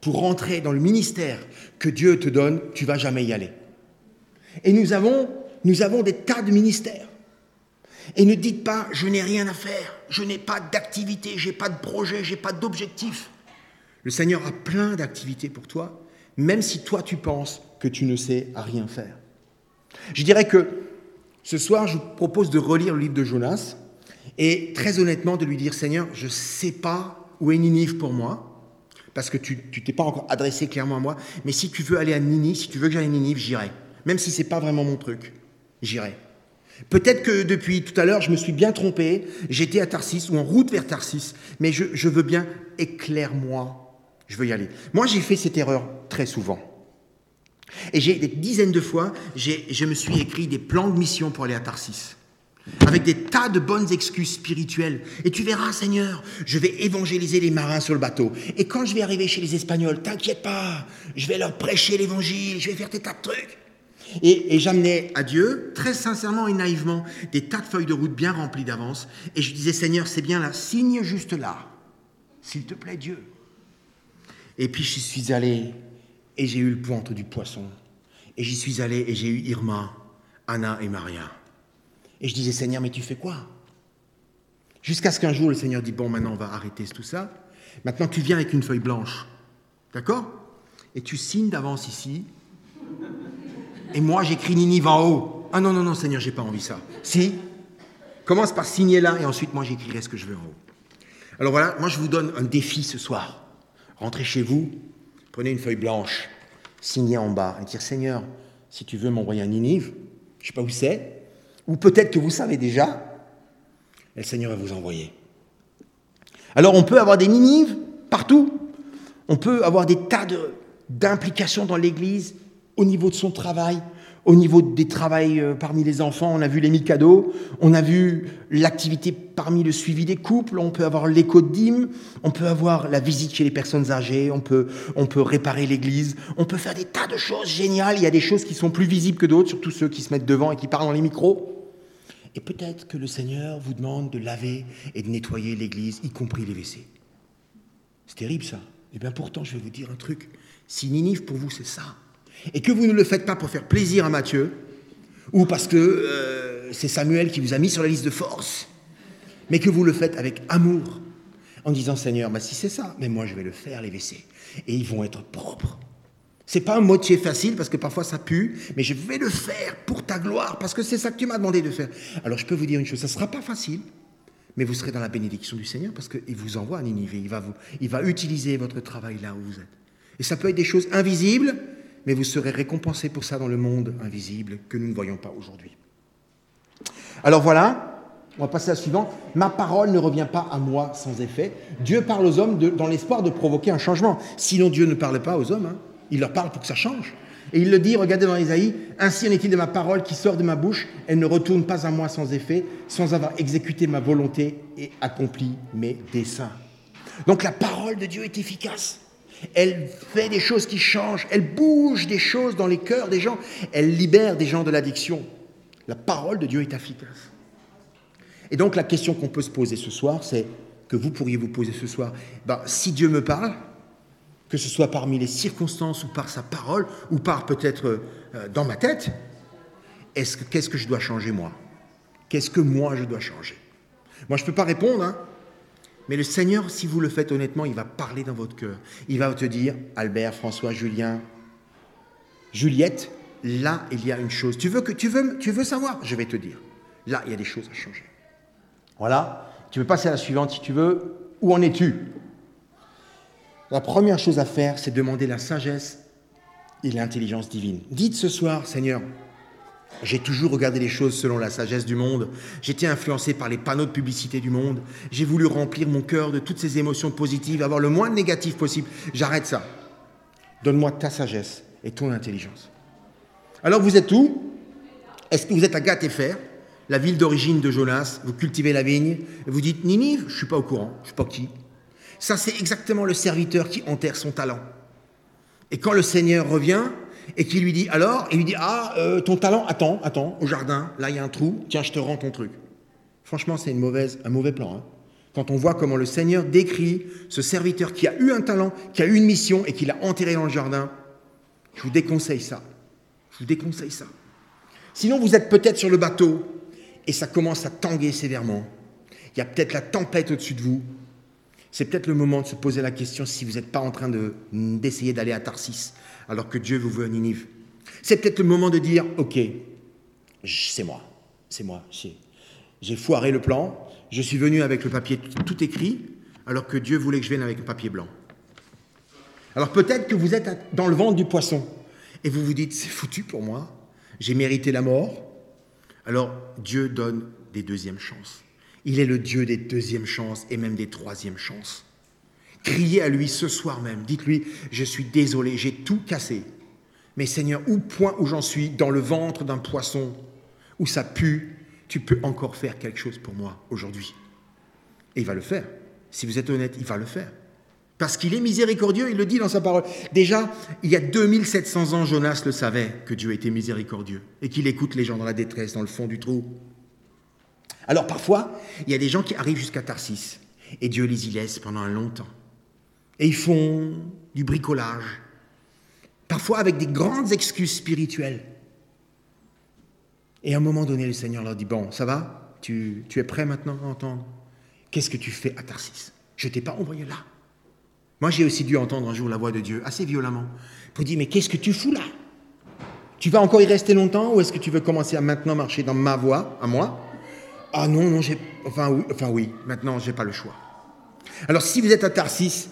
pour rentrer dans le ministère que Dieu te donne, tu vas jamais y aller. Et nous avons, nous avons des tas de ministères. Et ne dites pas je n'ai rien à faire, je n'ai pas d'activité, j'ai pas de projet, j'ai pas d'objectif. Le Seigneur a plein d'activités pour toi, même si toi tu penses que tu ne sais à rien faire. Je dirais que ce soir, je vous propose de relire le livre de Jonas et très honnêtement de lui dire Seigneur, je ne sais pas où est Ninive pour moi, parce que tu ne t'es pas encore adressé clairement à moi, mais si tu veux aller à Ninive, si tu veux que j'aille à Ninive, j'irai. Même si ce n'est pas vraiment mon truc, j'irai. Peut-être que depuis tout à l'heure, je me suis bien trompé, j'étais à Tarsis ou en route vers Tarsis, mais je, veux bien, éclaire-moi, je veux y aller. Moi, j'ai fait cette erreur très souvent. Et j'ai des dizaines de fois, je me suis écrit des plans de mission pour aller à Tarsis, avec des tas de bonnes excuses spirituelles. Et tu verras, Seigneur, je vais évangéliser les marins sur le bateau. Et quand je vais arriver chez les Espagnols, t'inquiète pas, je vais leur prêcher l'évangile, je vais faire des tas de trucs. Et, j'amenais à Dieu, très sincèrement et naïvement, des tas de feuilles de route bien remplies d'avance. Et je disais, Seigneur, c'est bien là, signe juste là. S'il te plaît, Dieu. Et puis j'y suis allé et j'ai eu le pointe du poisson. Et j'y suis allé et j'ai eu Irma, Anna et Maria. Et je disais, Seigneur, mais tu fais quoi? Jusqu'à ce qu'un jour le Seigneur dit, bon, maintenant on va arrêter tout ça. Maintenant tu viens avec une feuille blanche. D'accord? Et tu signes d'avance ici et moi j'écris Ninive en haut. Ah non, non, non, Seigneur, j'ai pas envie ça. Si, commence par signer là et ensuite moi j'écrirai ce que je veux en haut. Alors voilà, moi je vous donne un défi ce soir. Rentrez chez vous, prenez une feuille blanche, signez en bas et dire Seigneur, si tu veux m'envoyer à Ninive, je sais pas où c'est, ou peut-être que vous savez déjà, le Seigneur va vous envoyer. Alors on peut avoir des Ninives partout. On peut avoir des tas d'implications dans l'Église au niveau de son travail, au niveau des travails euh, parmi les enfants. On a vu les Mikado, on a vu l'activité parmi le suivi des couples, on peut avoir l'écho de dîmes, on peut avoir la visite chez les personnes âgées, on peut, on peut réparer l'Église, on peut faire des tas de choses géniales. Il y a des choses qui sont plus visibles que d'autres, surtout ceux qui se mettent devant et qui parlent dans les micros. Et peut-être que le Seigneur vous demande de laver et de nettoyer l'Église, y compris les WC. C'est terrible ça. Et eh bien pourtant, je vais vous dire un truc. Si Ninive pour vous c'est ça, et que vous ne le faites pas pour faire plaisir à Matthieu, ou parce que euh, c'est Samuel qui vous a mis sur la liste de force, mais que vous le faites avec amour, en disant Seigneur, bah, si c'est ça, mais moi je vais le faire, les WC, et ils vont être propres. C'est pas un moitié facile parce que parfois ça pue, mais je vais le faire pour ta gloire parce que c'est ça que tu m'as demandé de faire. Alors je peux vous dire une chose, ça ne sera pas facile, mais vous serez dans la bénédiction du Seigneur parce qu'il vous envoie à Ninive, il va, vous, il va utiliser votre travail là où vous êtes. Et ça peut être des choses invisibles, mais vous serez récompensé pour ça dans le monde invisible que nous ne voyons pas aujourd'hui. Alors voilà, on va passer à la suivante. Ma parole ne revient pas à moi sans effet. Dieu parle aux hommes dans l'espoir de provoquer un changement. Sinon Dieu ne parle pas aux hommes. Hein. Il leur parle pour que ça change. Et il le dit, regardez dans Isaïe, ainsi en est-il de ma parole qui sort de ma bouche, elle ne retourne pas à moi sans effet, sans avoir exécuté ma volonté et accompli mes desseins. Donc la parole de Dieu est efficace. Elle fait des choses qui changent, elle bouge des choses dans les cœurs des gens, elle libère des gens de l'addiction. La parole de Dieu est efficace. Et donc la question qu'on peut se poser ce soir, c'est que vous pourriez vous poser ce soir, ben, si Dieu me parle, que ce soit parmi les circonstances ou par sa parole, ou par peut-être euh, dans ma tête, qu'est-ce que je dois changer moi? Qu'est-ce que moi je dois changer? Moi je ne peux pas répondre, hein, mais le Seigneur, si vous le faites honnêtement, il va parler dans votre cœur. Il va te dire, Albert, François, Julien, Juliette, là il y a une chose. Tu veux, que, tu veux, tu veux savoir? Je vais te dire. Là il y a des choses à changer. Voilà. Tu peux passer à la suivante si tu veux. Où en es-tu? La première chose à faire, c'est demander la sagesse et l'intelligence divine. Dites ce soir, Seigneur, j'ai toujours regardé les choses selon la sagesse du monde. J'étais influencé par les panneaux de publicité du monde. J'ai voulu remplir mon cœur de toutes ces émotions positives, avoir le moins de négatif possible. J'arrête ça. Donne-moi ta sagesse et ton intelligence. Alors vous êtes où? Est-ce que vous êtes à Gatéfer, la ville d'origine de Jonas Vous cultivez la vigne et vous dites Ninive Je suis pas au courant. Je ne sais pas qui. Ça, c'est exactement le serviteur qui enterre son talent. Et quand le Seigneur revient et qui lui dit alors, il lui dit Ah, euh, ton talent, attends, attends, au jardin, là il y a un trou, tiens, je te rends ton truc. Franchement, c'est une mauvaise, un mauvais plan. Hein. Quand on voit comment le Seigneur décrit ce serviteur qui a eu un talent, qui a eu une mission et qui l'a enterré dans le jardin, je vous déconseille ça. Je vous déconseille ça. Sinon, vous êtes peut-être sur le bateau et ça commence à tanguer sévèrement. Il y a peut-être la tempête au-dessus de vous c'est peut-être le moment de se poser la question si vous n'êtes pas en train d'essayer d'aller à Tarsis alors que Dieu vous veut à Ninive. C'est peut-être le moment de dire, ok, c'est moi, c'est moi, j'ai foiré le plan, je suis venu avec le papier tout écrit, alors que Dieu voulait que je vienne avec un papier blanc. Alors peut-être que vous êtes dans le ventre du poisson, et vous vous dites, c'est foutu pour moi, j'ai mérité la mort. Alors Dieu donne des deuxièmes chances. Il est le Dieu des deuxièmes chances et même des troisièmes chances. Criez à lui ce soir même. Dites-lui, je suis désolé, j'ai tout cassé. Mais Seigneur, au point où j'en suis, dans le ventre d'un poisson, où ça pue, tu peux encore faire quelque chose pour moi aujourd'hui. Et il va le faire. Si vous êtes honnête, il va le faire. Parce qu'il est miséricordieux, il le dit dans sa parole. Déjà, il y a 2700 ans, Jonas le savait que Dieu était miséricordieux et qu'il écoute les gens dans la détresse, dans le fond du trou. Alors parfois, il y a des gens qui arrivent jusqu'à Tarsis et Dieu les y laisse pendant un long temps. Et ils font du bricolage, parfois avec des grandes excuses spirituelles. Et à un moment donné, le Seigneur leur dit, bon, ça va? Tu, es prêt maintenant à entendre? Qu'est-ce que tu fais à Tarsis? Je ne t'ai pas envoyé là. Moi, j'ai aussi dû entendre un jour la voix de Dieu assez violemment pour dire, mais qu'est-ce que tu fous là? Tu vas encore y rester longtemps ou est-ce que tu veux commencer à maintenant marcher dans ma voie, à moi ah non, non, j'ai. Enfin oui, enfin oui, maintenant j'ai pas le choix. Alors si vous êtes à Tarsis,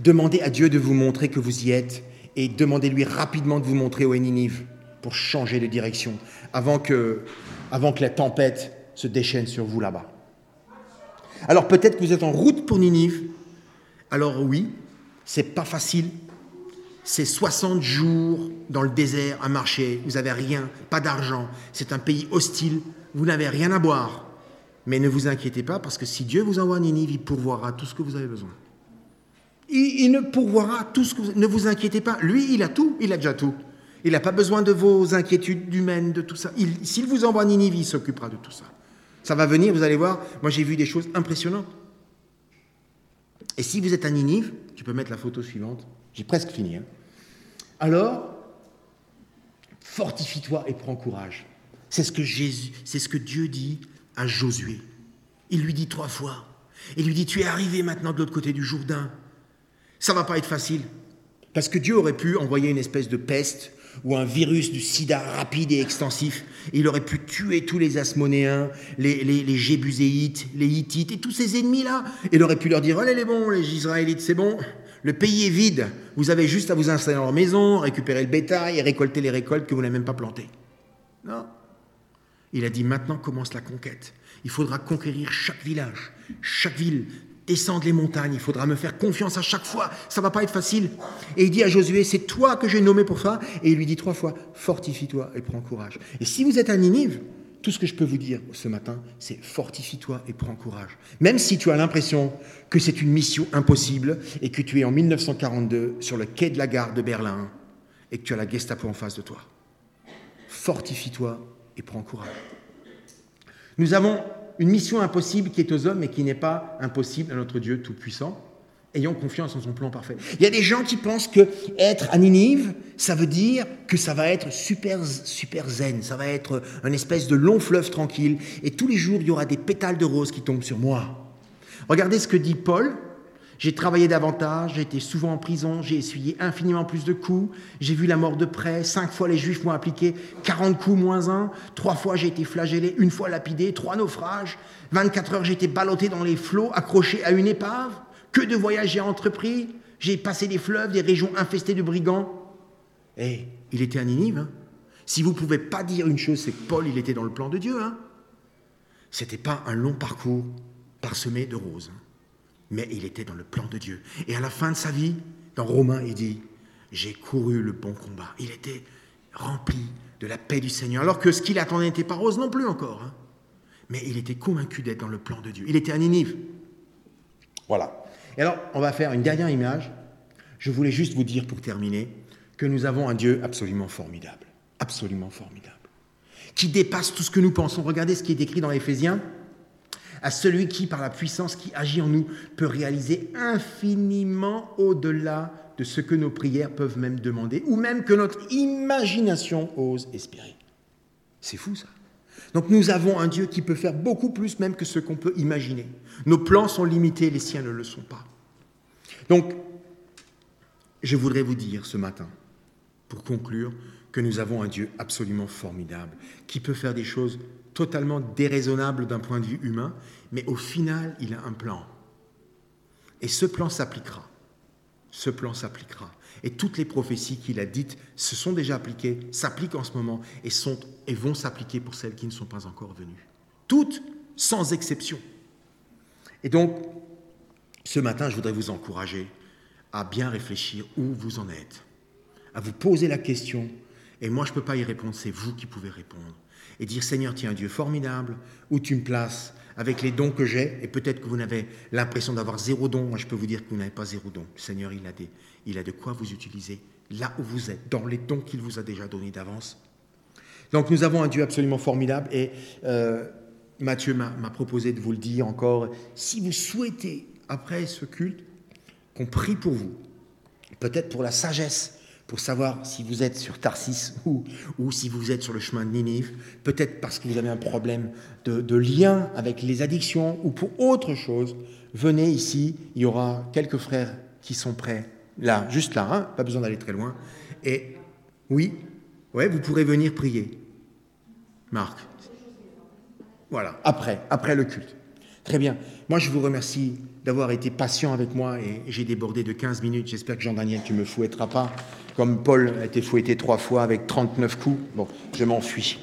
demandez à Dieu de vous montrer que vous y êtes et demandez-lui rapidement de vous montrer au Ninive pour changer de direction avant que, avant que la tempête se déchaîne sur vous là-bas. Alors peut-être que vous êtes en route pour Ninive. Alors oui, c'est pas facile. C'est 60 jours dans le désert à marcher. Vous n'avez rien, pas d'argent. C'est un pays hostile. Vous n'avez rien à boire. Mais ne vous inquiétez pas parce que si Dieu vous envoie à Ninive, il pourvoira tout ce que vous avez besoin. Il, ne pourvoira tout ce que vous... Ne vous inquiétez pas. Lui, il a tout. Il a déjà tout. Il n'a pas besoin de vos inquiétudes humaines, de tout ça. S'il vous envoie à Ninive, il s'occupera de tout ça. Ça va venir, vous allez voir. Moi, j'ai vu des choses impressionnantes. Et si vous êtes à Ninive, tu peux mettre la photo suivante. J'ai presque fini. Hein. Alors, fortifie-toi et prends courage. C'est ce que Jésus, c'est ce que Dieu dit à Josué. Il lui dit trois fois. Il lui dit Tu es arrivé maintenant de l'autre côté du Jourdain. Ça va pas être facile. Parce que Dieu aurait pu envoyer une espèce de peste ou un virus du sida rapide et extensif. il aurait pu tuer tous les Asmonéens, les, les, les Jébuséites, les Hittites et tous ces ennemis-là. Il aurait pu leur dire Allez, les bons, les Israélites, c'est bon. Le pays est vide. Vous avez juste à vous installer dans leur maison, récupérer le bétail et récolter les récoltes que vous n'avez même pas plantées. Non. Il a dit Maintenant commence la conquête. Il faudra conquérir chaque village, chaque ville, descendre les montagnes, il faudra me faire confiance à chaque fois, ça va pas être facile. Et il dit à Josué, c'est toi que j'ai nommé pour ça, et il lui dit trois fois, fortifie-toi et prends courage. Et si vous êtes à Ninive, tout ce que je peux vous dire ce matin, c'est fortifie-toi et prends courage. Même si tu as l'impression que c'est une mission impossible et que tu es en 1942 sur le quai de la gare de Berlin et que tu as la Gestapo en face de toi. Fortifie-toi et prends courage. Nous avons une mission impossible qui est aux hommes et qui n'est pas impossible à notre Dieu Tout-Puissant. Ayons confiance en son plan parfait. Il y a des gens qui pensent que être à Ninive, ça veut dire que ça va être super, super zen, ça va être un espèce de long fleuve tranquille, et tous les jours, il y aura des pétales de rose qui tombent sur moi. Regardez ce que dit Paul j'ai travaillé davantage, j'ai été souvent en prison, j'ai essuyé infiniment plus de coups, j'ai vu la mort de près, cinq fois les Juifs m'ont appliqué 40 coups moins un, trois fois j'ai été flagellé, une fois lapidé, trois naufrages, 24 heures j'ai été ballotté dans les flots, accroché à une épave, que de voyages j'ai entrepris, j'ai passé des fleuves, des régions infestées de brigands. Eh, il était à Ninive. Hein. si vous ne pouvez pas dire une chose, c'est que Paul, il était dans le plan de Dieu. Hein C'était pas un long parcours parsemé de roses. Hein mais il était dans le plan de Dieu. Et à la fin de sa vie, dans Romains, il dit, j'ai couru le bon combat. Il était rempli de la paix du Seigneur, alors que ce qu'il attendait n'était pas rose non plus encore. Hein. Mais il était convaincu d'être dans le plan de Dieu. Il était à Ninive. Voilà. Et alors, on va faire une dernière image. Je voulais juste vous dire pour terminer que nous avons un Dieu absolument formidable. Absolument formidable. Qui dépasse tout ce que nous pensons. Regardez ce qui est écrit dans Éphésiens à celui qui, par la puissance qui agit en nous, peut réaliser infiniment au-delà de ce que nos prières peuvent même demander, ou même que notre imagination ose espérer. C'est fou ça. Donc nous avons un Dieu qui peut faire beaucoup plus même que ce qu'on peut imaginer. Nos plans sont limités, les siens ne le sont pas. Donc, je voudrais vous dire ce matin, pour conclure, que nous avons un Dieu absolument formidable, qui peut faire des choses totalement déraisonnable d'un point de vue humain, mais au final, il a un plan. Et ce plan s'appliquera. Ce plan s'appliquera. Et toutes les prophéties qu'il a dites se sont déjà appliquées, s'appliquent en ce moment et, vont s'appliquer pour celles qui ne sont pas encore venues. Toutes, sans exception. Et donc, ce matin, je voudrais vous encourager à bien réfléchir où vous en êtes, à vous poser la question. Et moi, je ne peux pas y répondre, c'est vous qui pouvez répondre et dire Seigneur, tu es un Dieu formidable, où tu me places avec les dons que j'ai, et peut-être que vous n'avez l'impression d'avoir zéro don, moi je peux vous dire que vous n'avez pas zéro don. Le Seigneur, il a, des, il a de quoi vous utiliser là où vous êtes, dans les dons qu'il vous a déjà donnés d'avance. Donc nous avons un Dieu absolument formidable, et euh, Matthieu m'a proposé de vous le dire encore, si vous souhaitez, après ce culte, qu'on prie pour vous, peut-être pour la sagesse pour savoir si vous êtes sur Tarsis ou, si vous êtes sur le chemin de Ninive, peut-être parce que vous avez un problème de, lien avec les addictions ou pour autre chose, venez ici, il y aura quelques frères qui sont prêts, là, juste là, hein, pas besoin d'aller très loin. Et oui, ouais, vous pourrez venir prier. Marc. Voilà, après, après le culte. Très bien. Moi, je vous remercie d'avoir été patient avec moi et j'ai débordé de 15 minutes. J'espère que Jean-Daniel, tu me fouetteras pas comme Paul a été fouetté trois fois avec 39 coups. Bon, je m'enfuis.